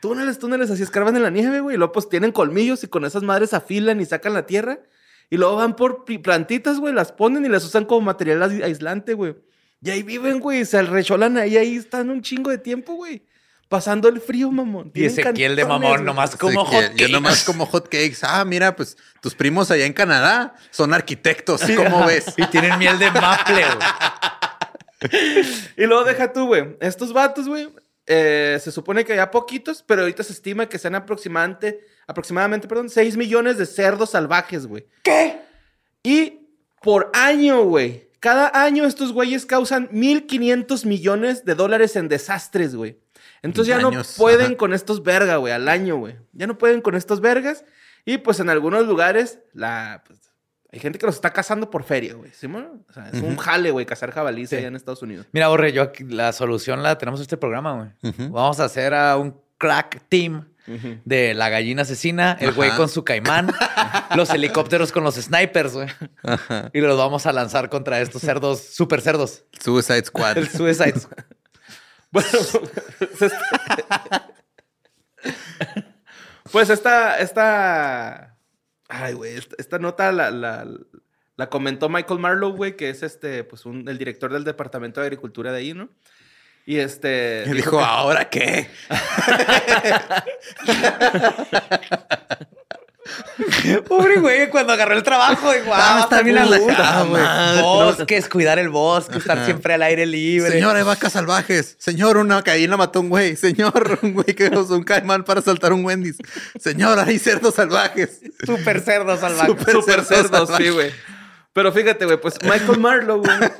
Túneles, túneles, así escarban en la nieve, güey. Y luego pues tienen colmillos y con esas madres afilan y sacan la tierra. Y luego van por plantitas, güey, las ponen y las usan como material ais- aislante, güey. Y ahí viven, güey, se recholan ahí, ahí están un chingo de tiempo, güey. Pasando el frío, mamón. Y Tienen Ezequiel de mamón, güey. nomás como que hot Yo nomás como hot cakes. Ah, mira, pues tus primos allá en Canadá son arquitectos. ¿Cómo ves? Y tienen miel de maple, güey. Y luego deja tú, güey. Estos vatos, güey, eh, se supone que hay poquitos, pero ahorita se estima que sean aproximadamente, aproximadamente, perdón, 6 millones de cerdos salvajes, güey. ¿Qué? Y por año, güey. Cada año estos güeyes causan 1.500 millones de dólares en desastres, güey. Entonces ya no Años, pueden ajá. con estos verga, güey, al año, güey. Ya no pueden con estos vergas. Y pues en algunos lugares, la, pues, hay gente que los está cazando por feria, güey. ¿Sí, mo? O sea, es un jale, güey, cazar jabalíes Sí. allá en Estados Unidos. Mira, Borre, yo aquí, la solución la tenemos en este programa, güey. Ujú. Vamos a hacer a un crack team de la gallina asesina, el güey con su caimán, los helicópteros con los snipers, güey. Y los vamos a lanzar contra estos cerdos, super cerdos. Suicide Squad. El Suicide Squad. Bueno, pues esta, pues esta, esta, ay, güey, esta, esta nota la, la, la comentó Michael Marlowe, güey, que es este, pues, un, el director del Departamento de Agricultura de ahí, ¿no? Y este. Y dijo, ¿ahora qué? Pobre güey, cuando agarró el trabajo, dijo, ah, está bien alejado, güey. Bosques, cuidar el bosque, estar siempre al aire libre. Señor, hay vacas salvajes. Señor, una gallina mató a un güey. Señor, un güey que usó un caimán para saltar un Wendy's. Señor, hay cerdos salvajes. Super cerdo salvaje. Súper Super cerdo cerdos, sí, güey. Pero fíjate, güey, pues Michael Marlowe, güey,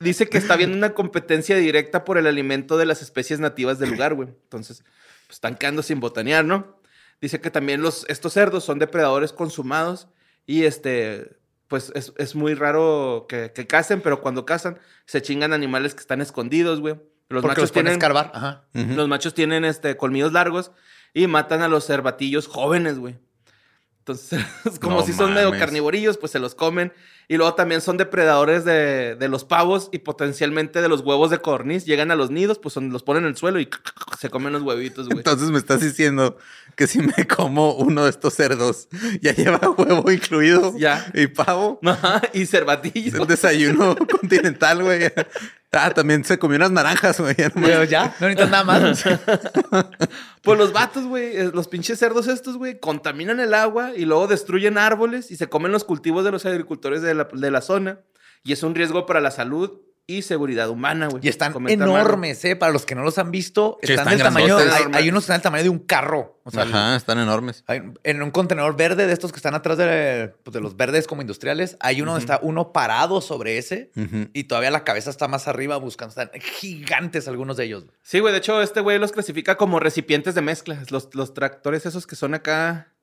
dice que está viendo una competencia directa por el alimento de las especies nativas del lugar, güey. Entonces, pues están quedando sin botanear, ¿no? Dice que también los, estos cerdos son depredadores consumados y este, pues es, es muy raro que, que cacen, pero cuando cazan se chingan animales que están escondidos, güey. Los Porque machos los tienen, escarbar. Ajá. Ujú. los machos tienen este, colmillos largos y matan a los cervatillos jóvenes, güey. Entonces, como No si son medio carnivorillos, pues se los comen. Y luego también son depredadores de, de los pavos y potencialmente de los huevos de codorniz. Llegan a los nidos, pues son- los ponen en el suelo y se comen los huevitos, güey. Entonces me estás diciendo que si me como uno de estos cerdos, ya lleva huevo incluido. Ya. Y pavo. Ajá, y Es cervatillos. el desayuno continental, güey. Ah, también se comió unas naranjas, güey. ya. Pero ya, no necesitas nada más. Pues los vatos, güey, eh, los pinches cerdos estos, güey, contaminan el agua y luego destruyen árboles y se comen los cultivos de los agricultores de la, de la zona. Y es un riesgo para la salud y seguridad humana, güey. Y están enormes, ¿eh? Para los que no los han visto, Sí, están, están del tamaño. Hay, hay unos que están del tamaño de un carro. O sea, Ajá, están enormes. hay- en un contenedor verde de estos que están atrás de, pues, de los verdes como industriales, hay uno donde está uno parado sobre ese Ujú. y todavía la cabeza está más arriba buscando. Están gigantes algunos de ellos. Sí, güey, de hecho, este güey los clasifica como recipientes de mezcla. Los, los tractores esos que son acá.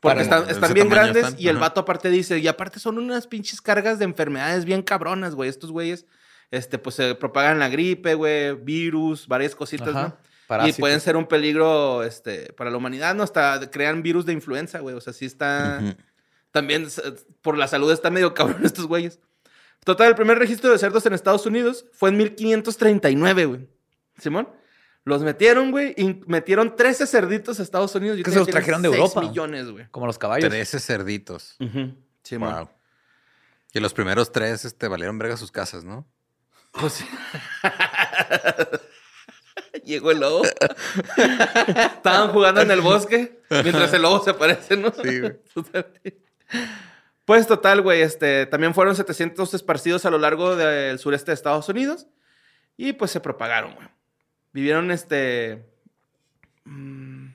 Porque están, bien grandes están, y el vato aparte dice, y aparte son unas pinches cargas de enfermedades bien cabronas, güey. Estos güeyes, este, pues se propagan la gripe, güey, virus, varias cositas, Ajá, ¿no? Y pueden ser un peligro, este, para la humanidad, ¿no? Hasta crean virus de influenza, güey. O sea, sí está... También por la salud está medio cabrón estos güeyes. Total, el primer registro de cerdos en Estados Unidos fue en 1539, güey. Simón. Los metieron, güey, y metieron 13 cerditos a Estados Unidos. y Que se los trajeron de 6 Europa. millones, güey. Como los caballos. 13 cerditos. Simón. Wow. Y los primeros tres este, valieron verga sus casas, ¿no? Pues sí. Llegó el lobo. Estaban jugando en el bosque mientras el lobo se aparece, ¿no? Sí, güey. Pues total, güey, este, también fueron 700 esparcidos a lo largo del sureste de Estados Unidos y pues se propagaron, güey. Vivieron este... mm,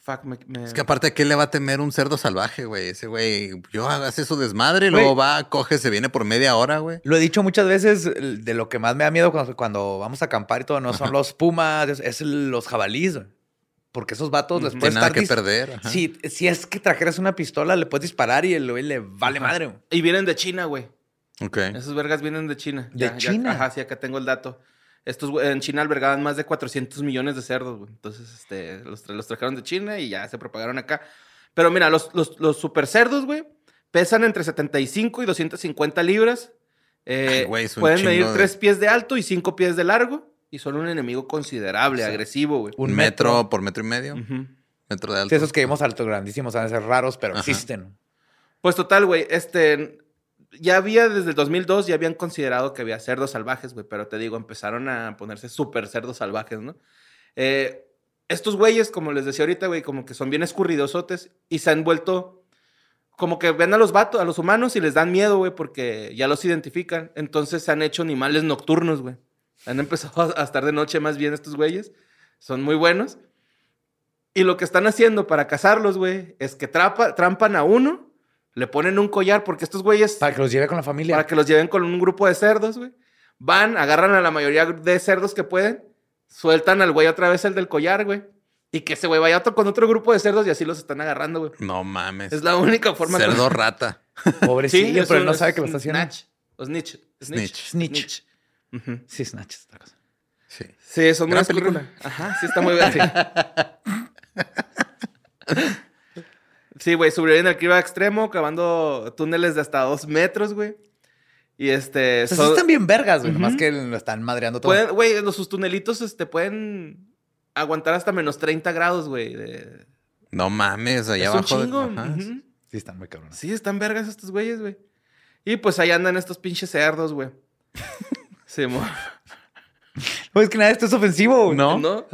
fuck, me... me- Es que aparte, ¿qué le va a temer un cerdo salvaje, güey? Ese güey, yo hace su desmadre, luego va, coge, se viene por media hora, güey. Lo he dicho muchas veces, de lo que más me da miedo cuando, cuando vamos a acampar y todo, no son los pumas, es, los jabalíes. güey. Porque esos vatos les puedes tiene nada que perder. ajá. Si, si es que trajeras una pistola, le puedes disparar y el güey le vale madre. güey. Y vienen de China, güey. Ok. Esos vergas vienen de China. ¿De China? ajá, sí, acá tengo el dato. Estos güey, en China albergaban más de 400 millones de cerdos, güey. Entonces, este, los, tra- los trajeron de China y ya se propagaron acá. Pero mira, los, los, los super cerdos, güey, pesan entre 75 y 250 libras. Eh, Ay, güey, es un pueden medir chingo de- 3 pies de alto y 5 pies de largo. Y son un enemigo considerable, O sea, agresivo, güey. Un metro, metro. por metro y medio. Ujú. Metro de alto. Sí, esos que vimos altos grandísimos van a ser raros, pero Ajá. existen. Pues total, güey, este, ya había desde el 2002, ya habían considerado que había cerdos salvajes, güey, pero te digo, empezaron a ponerse súper cerdos salvajes. Eh, estos güeyes, como les decía ahorita, güey, como que son bien escurridosotes y se han vuelto, como que ven a los vatos, a los humanos y les dan miedo, güey, porque ya los identifican. Entonces se han hecho animales nocturnos, güey. Han empezado a estar de noche más bien estos güeyes. Son muy buenos. Y lo que están haciendo para cazarlos, güey, es que trapa- trampan a uno, le ponen un collar, porque estos güeyes, Para que los lleve con la familia. para que los lleven con un grupo de cerdos, güey, van, agarran a la mayoría de cerdos que pueden, sueltan al güey otra vez el del collar, güey, y que ese güey vaya otro, con otro grupo de cerdos y así los están agarrando, güey. No mames. Es la única forma que- Cerdo rata. Pobrecillo, pero un- no sabe que lo está haciendo. Snatch. O snitch. Snitch. Snitch. Ujú. Sí, Snatch es otra cosa. Sí. Sí, son escurridos. película. Ajá, sí está muy bien. Sí, güey, sobreviven al clima extremo, cavando túneles de hasta dos metros, güey. Y este... O sea, son- sí están bien vergas, güey. Nomás Ujú. que lo están madreando todo. pueden- Güey, los sus tunelitos este, pueden aguantar hasta menos 30 grados, güey. de- No mames, allá es un abajo. chingo. ajá. Sí, están muy cabrones. Sí, están vergas estos güeyes, güey. Y pues ahí andan estos pinches cerdos, güey. Sí, mo- Pues que nada, esto es ofensivo. güey. ¿No? ¿No?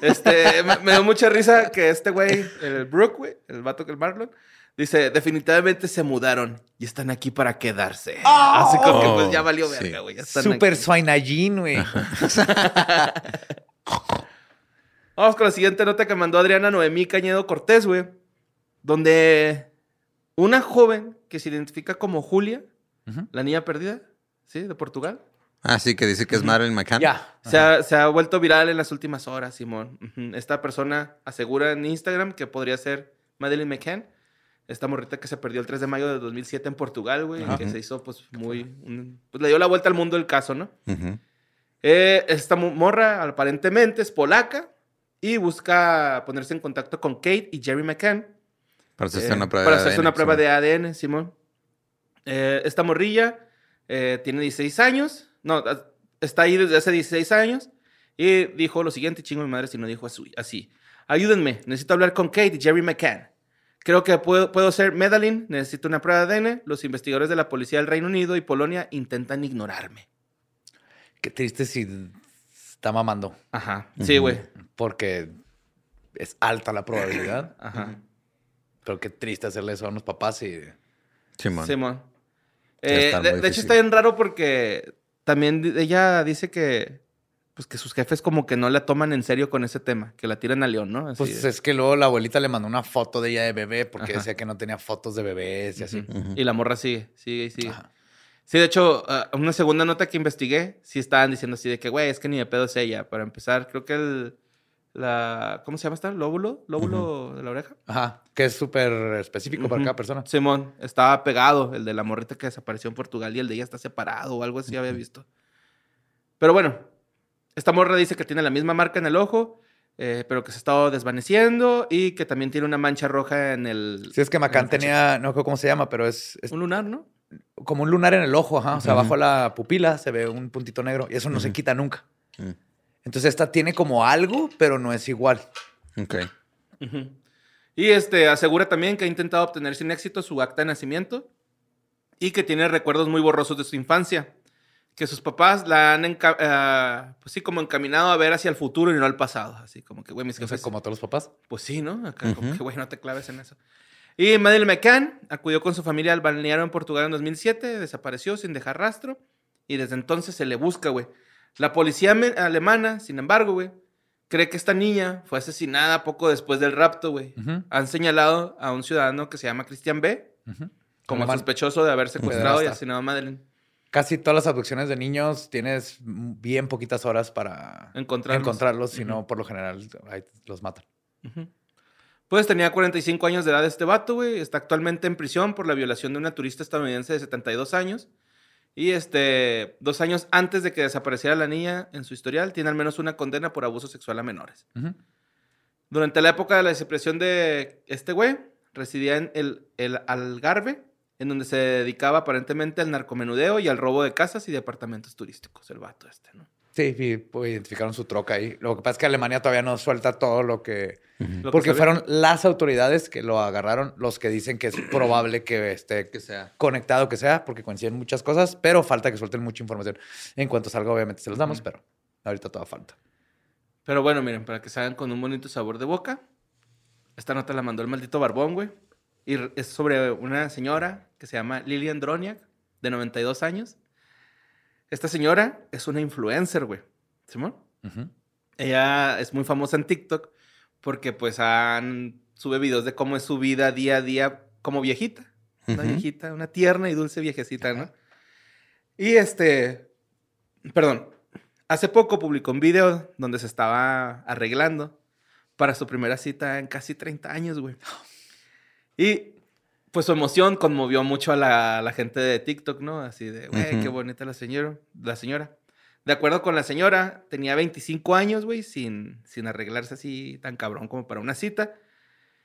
Este, me, me dio mucha risa que este güey, el Brooke, güey, el vato que el Marlon, dice, definitivamente se mudaron y están aquí para quedarse. Así como que pues ya valió Sí. verga, güey. Super. Swainajin, güey. Vamos con la siguiente nota que mandó Adriana Noemí Cañedo Cortés, güey. Donde una joven que se identifica como Julia, la niña perdida, ¿sí? De Portugal. Ah, sí, que dice que es Marilyn McCann. Ya. Se ha, se ha vuelto viral en las últimas horas, Simón. Esta persona asegura en Instagram que podría ser Madeleine McCann. Esta morrita que se perdió el 3 de mayo de 2007 en Portugal, güey. Que se hizo, pues, muy... pues le dio la vuelta al mundo el caso, ¿no? Eh, esta mo- morra aparentemente es polaca y busca ponerse en contacto con Kate y Jerry McCann. Para hacerse eh, una prueba para de hacerse ADN, una prueba de ADN, Simón. Eh, esta morrilla eh, tiene 16 años. No, está ahí desde hace 16 años. Y dijo lo siguiente, chingo mi madre si no dijo así. Ayúdenme, necesito hablar con Kate y Jerry McCann. Creo que puedo, puedo ser Medellín, necesito una prueba de ADN. Los investigadores de la policía del Reino Unido y Polonia intentan ignorarme. Qué triste si está mamando. Ajá. Sí, güey. Porque es alta la probabilidad. Ajá. Pero qué triste hacerle eso a unos papás y... Simón. Simón. Eh, de, hecho, está bien raro porque también ella dice que, pues, que sus jefes como que no la toman en serio con ese tema, que la tiran a león, ¿no? Así Pues de- es que luego la abuelita le mandó una foto de ella de bebé porque Ajá. decía que no tenía fotos de bebés y así. Y la morra sigue, sigue y sigue. Ajá. Sí, de hecho, ah, una segunda nota que investigué, sí estaban diciendo así de que, güey, es que ni de pedo es ella. Para empezar, creo que el, la, ¿cómo se llama esta? ¿Lóbulo? ¿Lóbulo de la oreja? Ajá. Que es súper específico para cada persona. Simón, estaba pegado, el de la morrita que desapareció en Portugal y el de ella está separado o algo así había visto. Pero bueno, esta morra dice que tiene la misma marca en el ojo, eh, pero que se ha estado desvaneciendo y que también tiene una mancha roja en el... Sí, es que Macán tenía, no sé cómo se llama, pero es, es Un lunar, ¿no? como un lunar en el ojo, ajá. O sea, Ujú. abajo la pupila se ve un puntito negro y eso no se quita nunca. Entonces esta tiene como algo, pero no es igual. Ok. Ujú. Y este, asegura también que ha intentado obtener sin éxito su acta de nacimiento y que tiene recuerdos muy borrosos de su infancia. Que sus papás la han, enca- ah, pues sí, como encaminado a ver hacia el futuro y no al pasado. Así como que, güey, mis jefes... como todos los papás. Pues sí, ¿no? Acá, como Ujú. que, güey, no te claves en eso. Y Madeleine McCann acudió con su familia al balneario en Portugal en 2007, desapareció sin dejar rastro y desde entonces se le busca, güey. La policía alemana, sin embargo, güey, cree que esta niña fue asesinada poco después del rapto, güey. Han señalado a un ciudadano que se llama Christian B. Como sospechoso de haber secuestrado y asesinado a Madeleine. Casi todas las abducciones de niños tienes bien poquitas horas para Encontrarlos. encontrarlos, si no, por lo general los matan. Pues tenía 45 años de edad este vato, güey. Está actualmente en prisión por la violación de una turista estadounidense de 72 años. Y este, dos años antes de que desapareciera la niña en su historial, tiene al menos una condena por abuso sexual a menores. Durante la época de la desaparición de este güey, residía en el, el Algarve, en donde se dedicaba aparentemente al narcomenudeo y al robo de casas y departamentos turísticos, el vato este, ¿no? Sí, pues, identificaron su troca ahí. Lo que pasa es que Alemania todavía no suelta todo lo que... Porque fueron las autoridades que lo agarraron los que dicen que es probable que esté Que sea. conectado, que sea, porque coinciden muchas cosas, pero falta que suelten mucha información. En cuanto salga, obviamente se los damos, Ujú. pero ahorita toda falta. Pero bueno, miren, para que se hagan con un bonito sabor de boca. Esta nota la mandó el maldito barbón, güey. Y es sobre una señora que se llama Lilian Droniak, de 92 años. Esta señora es una influencer, güey. ¿Simón? Ujú. Ella es muy famosa en TikTok porque pues han sube videos de cómo es su vida día a día como viejita. Una viejita, una tierna y dulce viejecita, ¿no? Y este, perdón, hace poco publicó un video donde se estaba arreglando para su primera cita en casi 30 años, güey. Y pues su emoción conmovió mucho a la, a la gente de TikTok, ¿no? Así de, güey, qué bonita la señora, la señora. De acuerdo con la señora, tenía 25 años, güey, sin, sin arreglarse así tan cabrón como para una cita.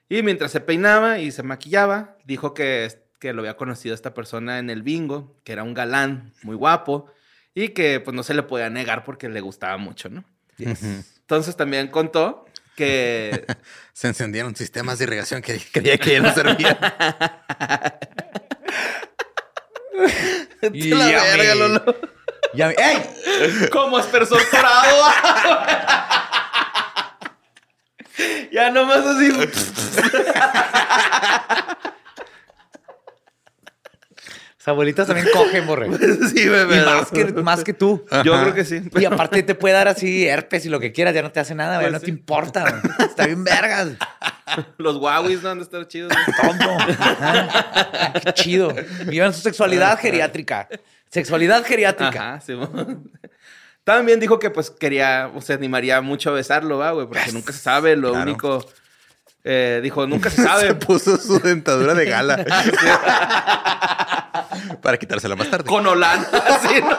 Y mientras se peinaba y se maquillaba, dijo que, que lo había conocido a esta persona en el bingo, que era un galán muy guapo y que pues no se le podía negar porque le gustaba mucho, ¿no? Yes. Entonces también contó que Se encendieron sistemas de irrigación que creía que ya no servían. A la verga, Lolo. Ya, ¡Ey! Como aspersor dorado. ya nomás así. Las abuelitas también cogen, borre. sí, Y bebé. más que, más que tú. Yo creo que sí. Y aparte te puede dar así herpes y lo que quieras, ya no te hace nada, Pues no sí. te importa. Está bien vergas. Los Huawei no han de estar chidos. Tonto. Qué chido. Vivan su sexualidad geriátrica. Sexualidad geriátrica. Ajá. También dijo que pues quería, o se animaría mucho a besarlo, va, güey, porque nunca se sabe. Lo Claro. único. eh, dijo, nunca se Se sabe. puso su dentadura de gala. Para quitársela más tarde. con Holanda. así, ¿no?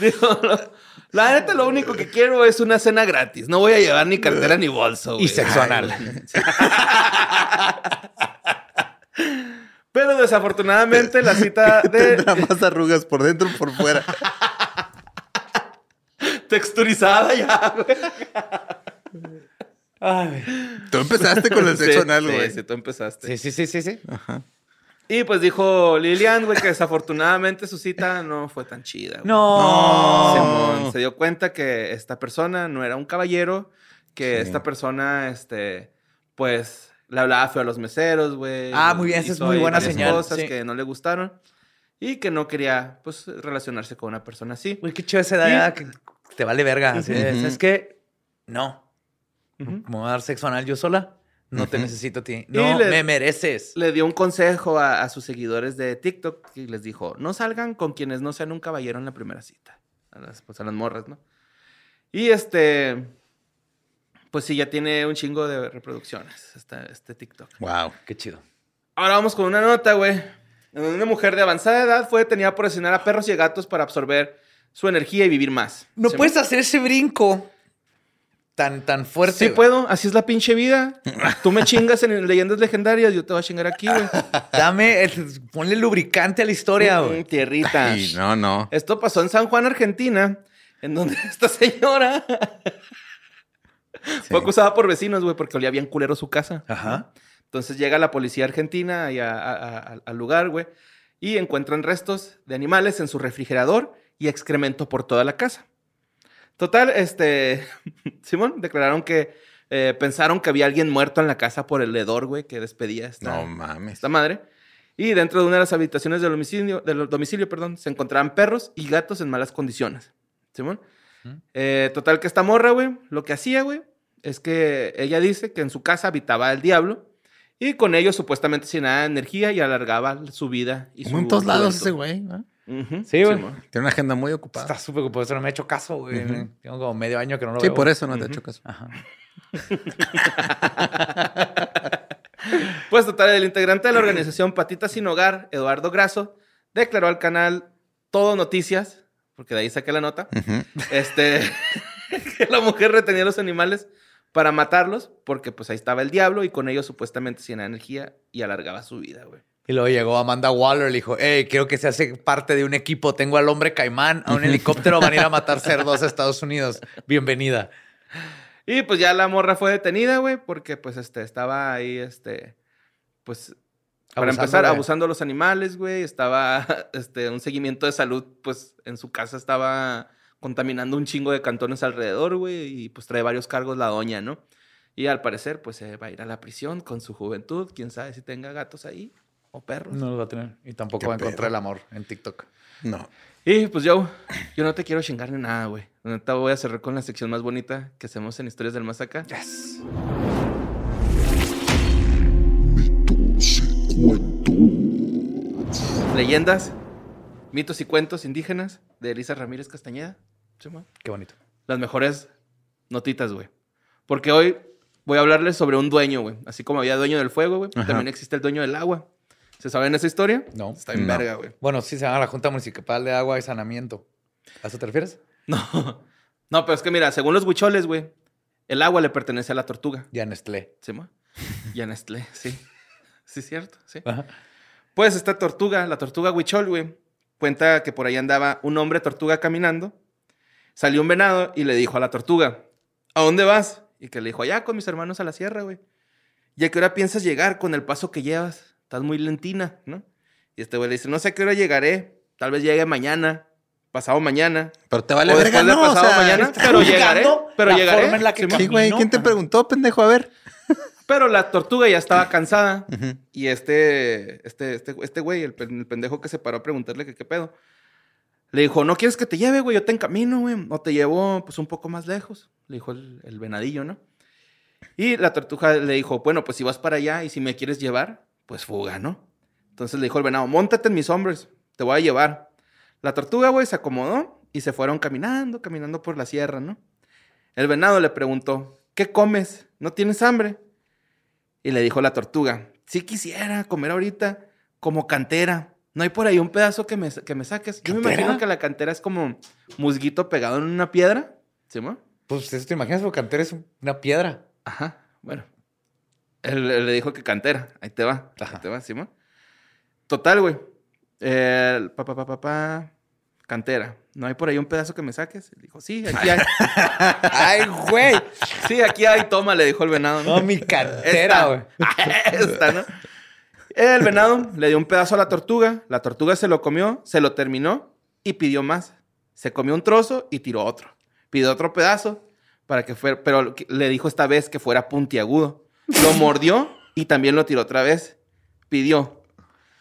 Dijo, lo- la neta, lo único que quiero es una cena gratis. No voy a llevar ni cartera ni bolso. Y sexo anal. Pero desafortunadamente la cita de Tendrá más arrugas por dentro y por fuera. texturizada ya, güey. Ay. Tú empezaste con el sexo Sí, anal, sí, güey. Sí, tú empezaste. Sí, sí, sí, sí, sí. Y pues dijo Lilian, güey, que desafortunadamente su cita no fue tan chida. güey. No. Simón se dio cuenta que esta persona no era un caballero, que Sí. esta persona, este, pues, le hablaba feo a los meseros, güey. Ah, muy bien, esa es muy buena señal, cosas sí. que no le gustaron y que no quería, pues, relacionarse con una persona así. Uy, qué chido esa edad ya que te vale verga. Así de, Ujú. ¿Sabes qué? No. Ujú. ¿Cómo voy a dar sexo anal yo sola? No te necesito a ti. Y No le- me mereces. Le dio un consejo a, a sus seguidores de TikTok y les dijo, no salgan con quienes no sean un caballero en la primera cita. A las, pues a las morras, ¿no? Y este, pues sí, ya tiene un chingo de reproducciones este, este TikTok. Wow. Qué chido. Ahora vamos con una nota, güey. En donde Una mujer de avanzada edad fue detenida por asesinar a perros y gatos para absorber su energía y vivir más. No puedes hacer ese brinco tan, tan fuerte. Sí güey. puedo, así es la pinche vida. Tú me chingas en leyendas legendarias, yo te voy a chingar aquí, güey. Dame, el- ponle lubricante a la historia, güey. Mm, Tierrita. Y no, no. Esto pasó en San Juan, Argentina, en donde esta señora fue acusada por vecinos, güey, porque olía bien culero su casa. Ajá. Entonces llega la policía argentina a- a- a- al lugar, güey, y encuentran restos de animales en su refrigerador y excremento por toda la casa. Total, este, Simón, declararon que eh, pensaron que había alguien muerto en la casa por el hedor, güey, que despedía esta, No mames. esta madre. Y dentro de una de las habitaciones del domicilio, del domicilio perdón, se encontraban perros y gatos en malas condiciones. ¿Simón? Eh, total que esta morra, güey, lo que hacía, güey, es que ella dice que en su casa habitaba el diablo y con ello supuestamente se llenaba de energía y alargaba su vida. Y su en todos lados ese güey, ¿no? Sí, güey. Tiene una agenda muy ocupada. Está súper ocupado. Eso no me ha hecho caso, güey. Tengo como medio año que no lo Sí, veo. por eso no te he hecho caso. Ajá. Pues total, el integrante de la organización Patitas Sin Hogar, Eduardo Grasso, declaró al canal Todo Noticias, porque de ahí saqué la nota, este, que la mujer retenía a los animales para matarlos, porque pues ahí estaba el diablo y con ello supuestamente de energía y alargaba su vida, güey. Y luego llegó Amanda Waller y le dijo, hey, quiero que se hace parte de un equipo. Tengo al hombre caimán, a un helicóptero, van a ir a matar cerdos a Estados Unidos. Bienvenida. Y pues ya la morra fue detenida, güey, porque pues este, estaba ahí, este, pues, para Abusando empezar, abusando de los animales, güey. Estaba, este, un seguimiento de salud, pues, en su casa estaba contaminando un chingo de cantones alrededor, güey, y pues trae varios cargos la doña, ¿no? Y al parecer, pues, se va a ir a la prisión con su juventud. Quién sabe si tenga gatos ahí o perros. No lo va a tener. Y tampoco va a encontrar pedo. el amor en TikTok. No. Y pues yo, yo no te quiero chingar ni nada, güey. Ahorita voy a cerrar con la sección más bonita que hacemos en Historias del Más Acá. Yes. Leyendas, mitos y cuentos indígenas de Elisa Ramírez Castañeda. Simón. Qué bonito. Las mejores notitas, güey. Porque hoy voy a hablarles sobre un dueño, güey. Así como había dueño del fuego, güey. También existe el dueño del agua. ¿Se saben esa historia? No. Está en No. verga, güey. Bueno, sí se llama la Junta Municipal de Agua y Sanamiento. ¿A eso te refieres? No. No, pero es que mira, según los huicholes, güey, el agua le pertenece a la tortuga. Nestlé. ¿Sí? Y a Nestlé, sí. Sí, cierto, sí. Ajá. Pues esta tortuga, la tortuga huichol, güey, cuenta que por ahí andaba un hombre tortuga caminando. Salió un venado y le dijo a la tortuga, ¿a dónde vas? Y que le dijo, allá con mis hermanos a la sierra, güey. ¿Y a qué hora piensas llegar con el paso que llevas? Estás muy lentina, ¿no? Y este güey le dice, no sé a qué hora llegaré. Tal vez llegue mañana, pasado mañana. Pero te vale o verga, ¿no? O pasado sea, mañana. ¿estás Pero llegaré. Pero la llegaré. forma en la que Simón. Sí, güey. ¿Quién te preguntó, pendejo? A ver. Pero la tortuga ya estaba cansada. Ujú. Y este, este, este, este güey, el, el pendejo que se paró a preguntarle que qué pedo, le dijo, ¿no quieres que te lleve, güey? Yo te encamino, güey. O te llevo, pues, un poco más lejos. Le dijo el, el venadillo, ¿no? Y la tortuga le dijo, bueno, pues si vas para allá y si me quieres llevar, pues fuga, ¿no? Entonces le dijo el venado, montate en mis hombres, te voy a llevar. La tortuga, güey, se acomodó y se fueron caminando, caminando por la sierra, ¿no? El venado le preguntó, ¿qué comes? ¿No tienes hambre? Y le dijo la tortuga, si quisiera comer ahorita como cantera. ¿No hay por ahí un pedazo que me, que me saques? Yo me imagino que la cantera es como musguito pegado en una piedra. ¿Sí? Pues eso te imaginas, porque cantera es una piedra. Ajá, bueno. Él, él le dijo que cantera. Ahí te va. Ajá. Ahí te va, Simón. Total, güey. El pa, pa, pa, pa, pa, Cantera. ¿No hay por ahí un pedazo que me saques? Le dijo, sí, aquí hay. Ay, güey. sí, aquí hay. Toma, le dijo el venado. No, mi cantera, güey. Esta, ¿no? El venado le dio un pedazo a la tortuga. La tortuga se lo comió, se lo terminó y pidió más. Se comió un trozo y tiró otro. Pidió otro pedazo para que fuera, pero le dijo esta vez que fuera puntiagudo. Lo mordió y también lo tiró otra vez. Pidió,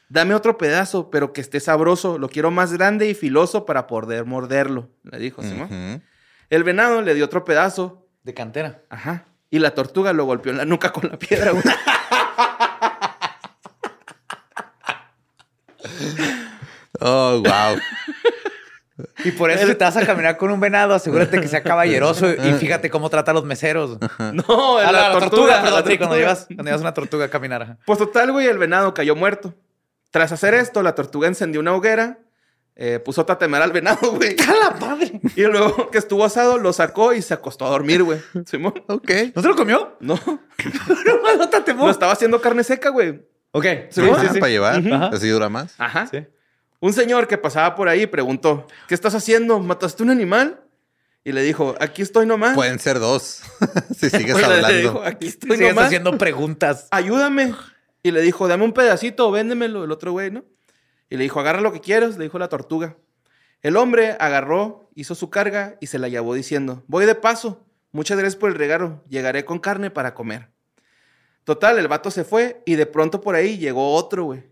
dame otro pedazo, pero que esté sabroso. Lo quiero más grande y filoso para poder morderlo. Le dijo, Simón. Ujú. El venado le dio otro pedazo. De cantera. Ajá. Y la tortuga lo golpeó en la nuca con la piedra, güey. Oh, wow. Y por eso si te vas a caminar con un venado, asegúrate que sea caballeroso y fíjate cómo trata a los meseros. No, Ah, la, tortuga. perdón, la sí, cuando llevas, cuando llevas una tortuga a caminar. ajá. Pues total, güey, el venado cayó muerto. Tras hacer esto, la tortuga encendió una hoguera, eh, puso a tatemar al venado, güey. ¡A la madre! Y luego que estuvo asado, lo sacó y se acostó a dormir, güey. Simón. Ok. ¿No se lo comió? No, No, más no te temó. lo estaba haciendo carne seca, güey. Ok. Sí, Ah, sí, sí. Para llevar. Ujú. Así dura más. Ajá. Sí. Un señor que pasaba por ahí preguntó, ¿qué estás haciendo? ¿Mataste un animal? Y le dijo, aquí estoy nomás. Pueden ser dos. si sigues le hablando. dijo, aquí estoy Sigues nomás. haciendo preguntas. ayúdame. Y le dijo, dame un pedacito, véndemelo, el otro güey, ¿no? Y le dijo, agarra lo que quieras, le dijo la tortuga. El hombre agarró, hizo su carga y se la llevó diciendo, voy de paso, muchas gracias por el regalo, llegaré con carne para comer. Total, el vato se fue y de pronto por ahí llegó otro, güey.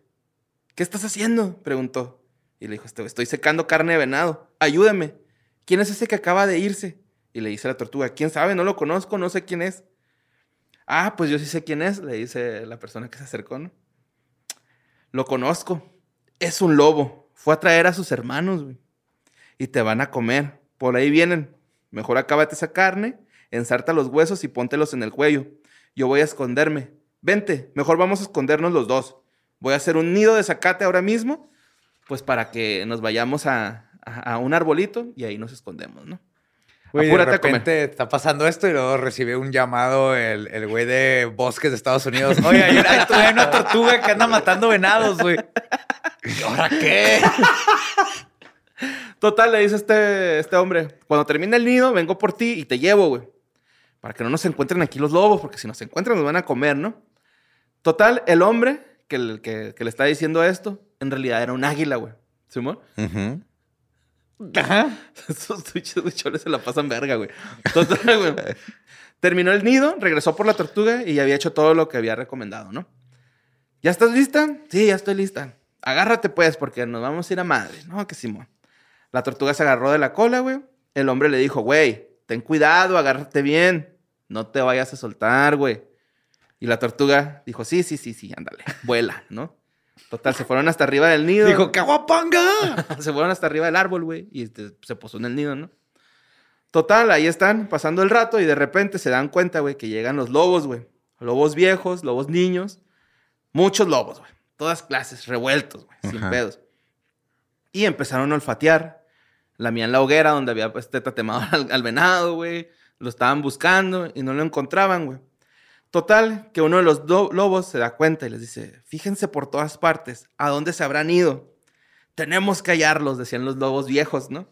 ¿Qué estás haciendo? Preguntó. Y le dijo, "Este- estoy secando carne de venado, ayúdame. ¿Quién es ese que acaba de irse? Y le dice la tortuga, ¿quién sabe? No lo conozco, no sé quién es. Ah, pues yo sí sé quién es, le dice la persona que se acercó, ¿no? Lo conozco. Es un lobo. Fue a traer a sus hermanos, güey. Y te van a comer. Por ahí vienen. Mejor acábate esa carne, ensarta los huesos y póntelos en el cuello. Yo voy a esconderme. Vente, mejor vamos a escondernos los dos. Voy a hacer un nido de zacate ahora mismo, pues para que nos vayamos a, a- a un arbolito y ahí nos escondemos, ¿no? Güey, de repente está pasando esto y luego recibe un llamado el, el güey de bosques de Estados Unidos. Oye, una, hay una tortuga que anda matando venados, güey. ¿Y ahora qué? Total, le dice este, este hombre, cuando termine el nido, vengo por ti y te llevo, güey. Para que no nos encuentren aquí los lobos, porque si nos encuentran nos van a comer, ¿no? Total, el hombre que, le- que- que le está diciendo esto, en realidad era un águila, güey. ¿Simón? Ujú. Ajá. Esos tuchos buchones se la pasan verga, güey. Total, güey. Terminó el nido, regresó por la tortuga y ya había hecho todo lo que había recomendado, ¿no? ¿Ya estás lista? Sí, ya estoy lista. Agárrate, pues, porque nos vamos a ir a madre, ¿no? Que Simón. La tortuga se agarró de la cola, güey. El hombre le dijo, güey, ten cuidado, agárrate bien. No te vayas a soltar, güey. Y la tortuga dijo, sí, sí, sí, sí, ándale, vuela, ¿no? Total, se fueron hasta arriba del nido. Dijo, ¡caguapanga! se fueron hasta arriba del árbol, güey, y este, se posó en el nido, ¿no? Total, ahí están pasando el rato y de repente se dan cuenta, güey, que llegan los lobos, güey. Lobos viejos, lobos niños, muchos lobos, güey. Todas clases, revueltos, güey, sin pedos. Y empezaron a olfatear. Lamían la hoguera donde había pues, este tatemado al, al venado, güey. Lo estaban buscando y no lo encontraban, güey. Total, que uno de los lobos se da cuenta y les dice, fíjense por todas partes, ¿a dónde se habrán ido? Tenemos que hallarlos, decían los lobos viejos, ¿no?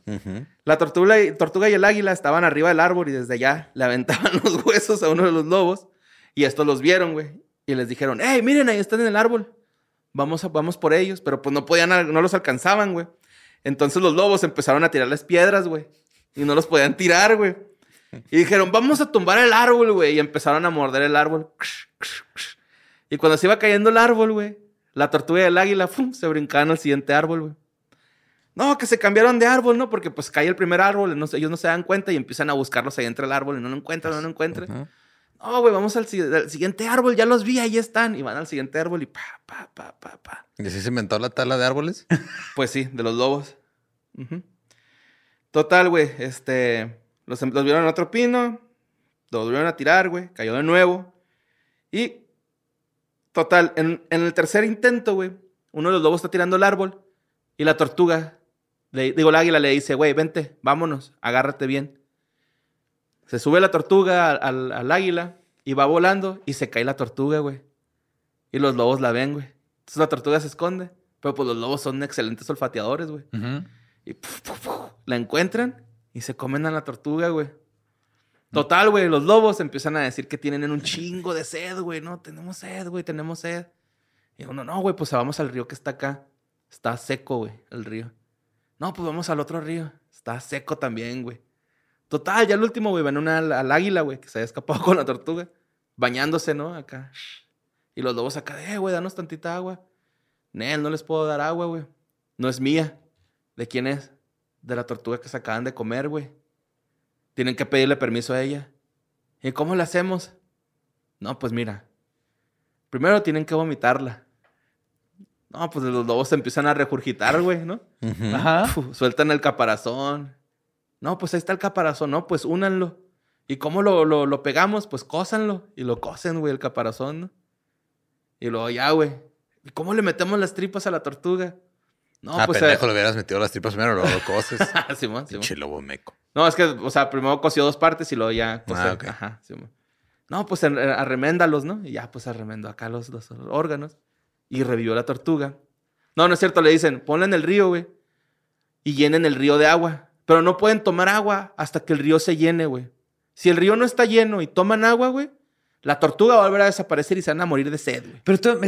La tortuga y, tortuga y el águila estaban arriba del árbol y desde allá le aventaban los huesos a uno de los lobos y estos los vieron, güey. Y les dijeron, hey, miren, ahí están en el árbol. vamos, a, vamos por ellos, pero pues no podían, no los alcanzaban, güey. Entonces los lobos empezaron a tirarles piedras, güey. Y no los podían tirar, güey. Y dijeron, vamos a tumbar el árbol, güey. Y empezaron a morder el árbol. Y cuando se iba cayendo el árbol, güey, la tortuga y el águila ¡fum! se brincaban al siguiente árbol, güey. No, que se cambiaron de árbol, ¿no? Porque pues cae el primer árbol, no ellos no se dan cuenta y empiezan a buscarlos ahí entre el árbol y no lo encuentran, no lo encuentran. No, güey, vamos al, al siguiente árbol, ya los vi, ahí están. Y van al siguiente árbol y pa, pa, pa, pa, pa. ¿Y así se inventó la tala de árboles? Pues sí, de los lobos. Total, güey, este, los, los vieron en otro pino, los volvieron a tirar, güey, cayó de nuevo. Y, total, en, en el tercer intento, güey, uno de los lobos está tirando el árbol y la tortuga, le, digo, el águila le dice, güey, vente, vámonos, agárrate bien. Se sube la tortuga al, al- al águila y va volando y se cae la tortuga, güey. Y los lobos la ven, güey. Entonces la tortuga se esconde. Pero pues los lobos son excelentes olfateadores, güey. Y puf, puf, puf, la encuentran y se comen a la tortuga, güey. Total, güey, los lobos empiezan a decir que tienen un chingo de sed, güey. No, tenemos sed, güey, tenemos sed. Y uno, no, güey, pues vamos al río que está acá. Está seco, güey, el río. No, pues vamos al otro río. Está seco también, güey. Total, ya el último, güey, ven una al, águila, güey, que se había escapado con la tortuga. Bañándose, ¿no? Acá. Y los lobos acá, eh, güey, danos tantita agua. Nel, no les puedo dar agua, güey. No es mía. ¿De quién es? De la tortuga que se acaban de comer, güey. Tienen que pedirle permiso a ella. ¿Y cómo la hacemos? No, pues mira. Primero tienen que vomitarla. No, pues los lobos se empiezan a regurgitar, güey, ¿no? Ajá. Sueltan el caparazón. No, pues ahí está el caparazón. No, pues únanlo. ¿Y cómo lo, lo, lo pegamos? Pues cósanlo. Y lo cosen, güey, el caparazón, ¿no? Y luego ya, güey. ¿Y cómo le metemos las tripas a la tortuga? No, ah, pues... pendejo, eh, le hubieras metido las tripas primero, luego lo coces. Simón, Simón. Lobo meco. No, es que, o sea, primero coció dos partes y luego ya cose- Ah, ok. Ajá, Simón. No, pues arreméndalos, ¿no? Y ya, pues arremendó acá los, los órganos. Y revivió la tortuga. No, no es cierto, le dicen, ponla en el río, güey. Y llenen el río de agua. Pero no pueden tomar agua hasta que el río se llene, güey. Si el río no está lleno y toman agua, güey, la tortuga va a volver a desaparecer y se van a morir de sed, güey. Pero tú me me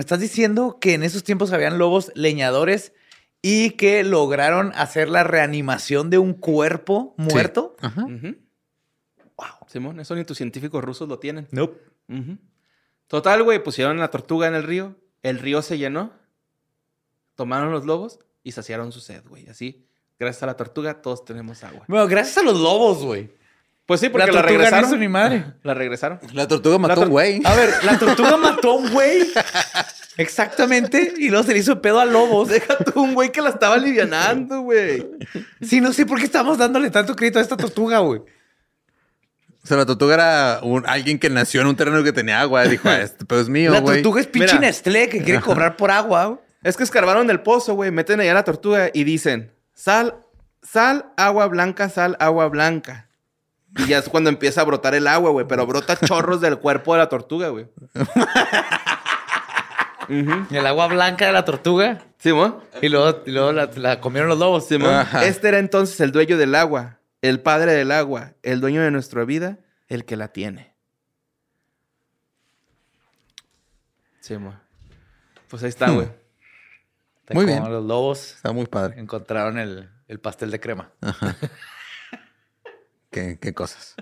estás diciendo que en esos tiempos habían lobos leñadores y que lograron hacer la reanimación de un cuerpo muerto. Ajá. Ujú. Wow. Simón, eso ni tus científicos rusos lo tienen. Nope. Total, güey, pusieron la tortuga en el río. El río se llenó. Tomaron los lobos y saciaron su sed, güey. Así, gracias a la tortuga, todos tenemos agua. Bueno, gracias a los lobos, güey. Pues sí, porque La la, tortuga no regresaron. hizo ni madre. La regresaron. La tortuga mató a un güey. A ver, la tortuga mató a un güey. Exactamente. Y luego se le hizo pedo a lobos. Deja tú un güey que la estaba alivianando, güey. Sí, no sé por qué estamos dándole tanto crédito a esta tortuga, güey. O sea, la tortuga era un- alguien que nació en un terreno que tenía agua. Dijo, "Ah, este pedo es mío, La güey. tortuga es pinche. Nestlé que quiere cobrar por agua. güey. Es que escarbaron el pozo, güey. Meten allá la tortuga y dicen: sal, sal, agua blanca, sal, agua blanca. Y ya es cuando empieza a brotar el agua, güey. Pero brota chorros del cuerpo de la tortuga, güey. Y el agua blanca de la tortuga. ¿Simón? Y luego, y luego la, la comieron los lobos. Simón. Ajá. Este era entonces el dueño del agua, el padre del agua, el dueño de nuestra vida, el que la tiene. Simón. Pues ahí está, güey. Muy bien. Los lobos Está muy padre. encontraron el, el pastel de crema. ¿Qué, qué cosas?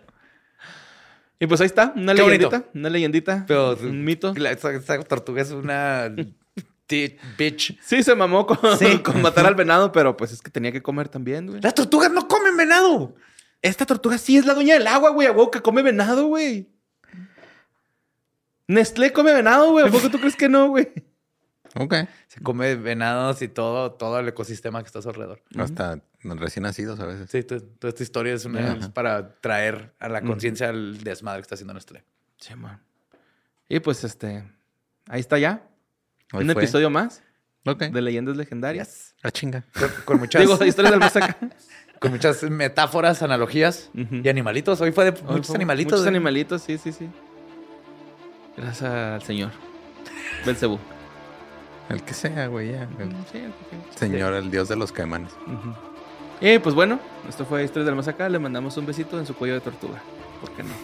Y pues ahí está, una Qué bonito. una leyendita, Pero un mito. La- esa, esa tortuga es una ti- bitch. Sí, se mamó con, Sí. con matar al venado, pero pues es que tenía que comer también, güey. Las tortugas no comen venado. Esta tortuga sí es la dueña del agua, güey, a huevo que come venado, güey. Nestlé come venado, güey. ¿A poco tú crees que no, güey? Ok. Se come venados y todo, todo el ecosistema que está a su alrededor. Hasta recién nacidos a veces. Sí, to- toda esta historia es, una- es para traer a la conciencia el desmadre que está haciendo Nestlé. Sí, man. Y pues este, ahí está ya. Hoy un fue. episodio más Ok. de leyendas legendarias. La chinga. Con, con muchas, Digo, historias del más acá. con muchas metáforas, analogías y animalitos. Hoy fue de Hoy muchos fue animalitos. Muchos ¿eh? animalitos, sí, sí, sí. Gracias al señor. Belcebú. El que sea, güey, ya. El Sí, ok. Señor, el dios de los caimanes. Ujú. Eh, pues bueno, esto fue Historias del Más Acá. Le mandamos un besito en su cuello de tortuga. ¿Por qué no?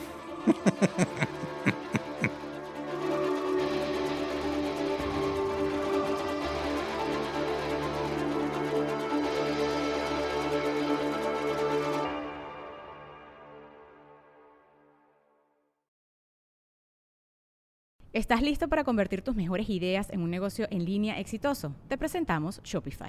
¿Estás listo para convertir tus mejores ideas en un negocio en línea exitoso? Te presentamos Shopify.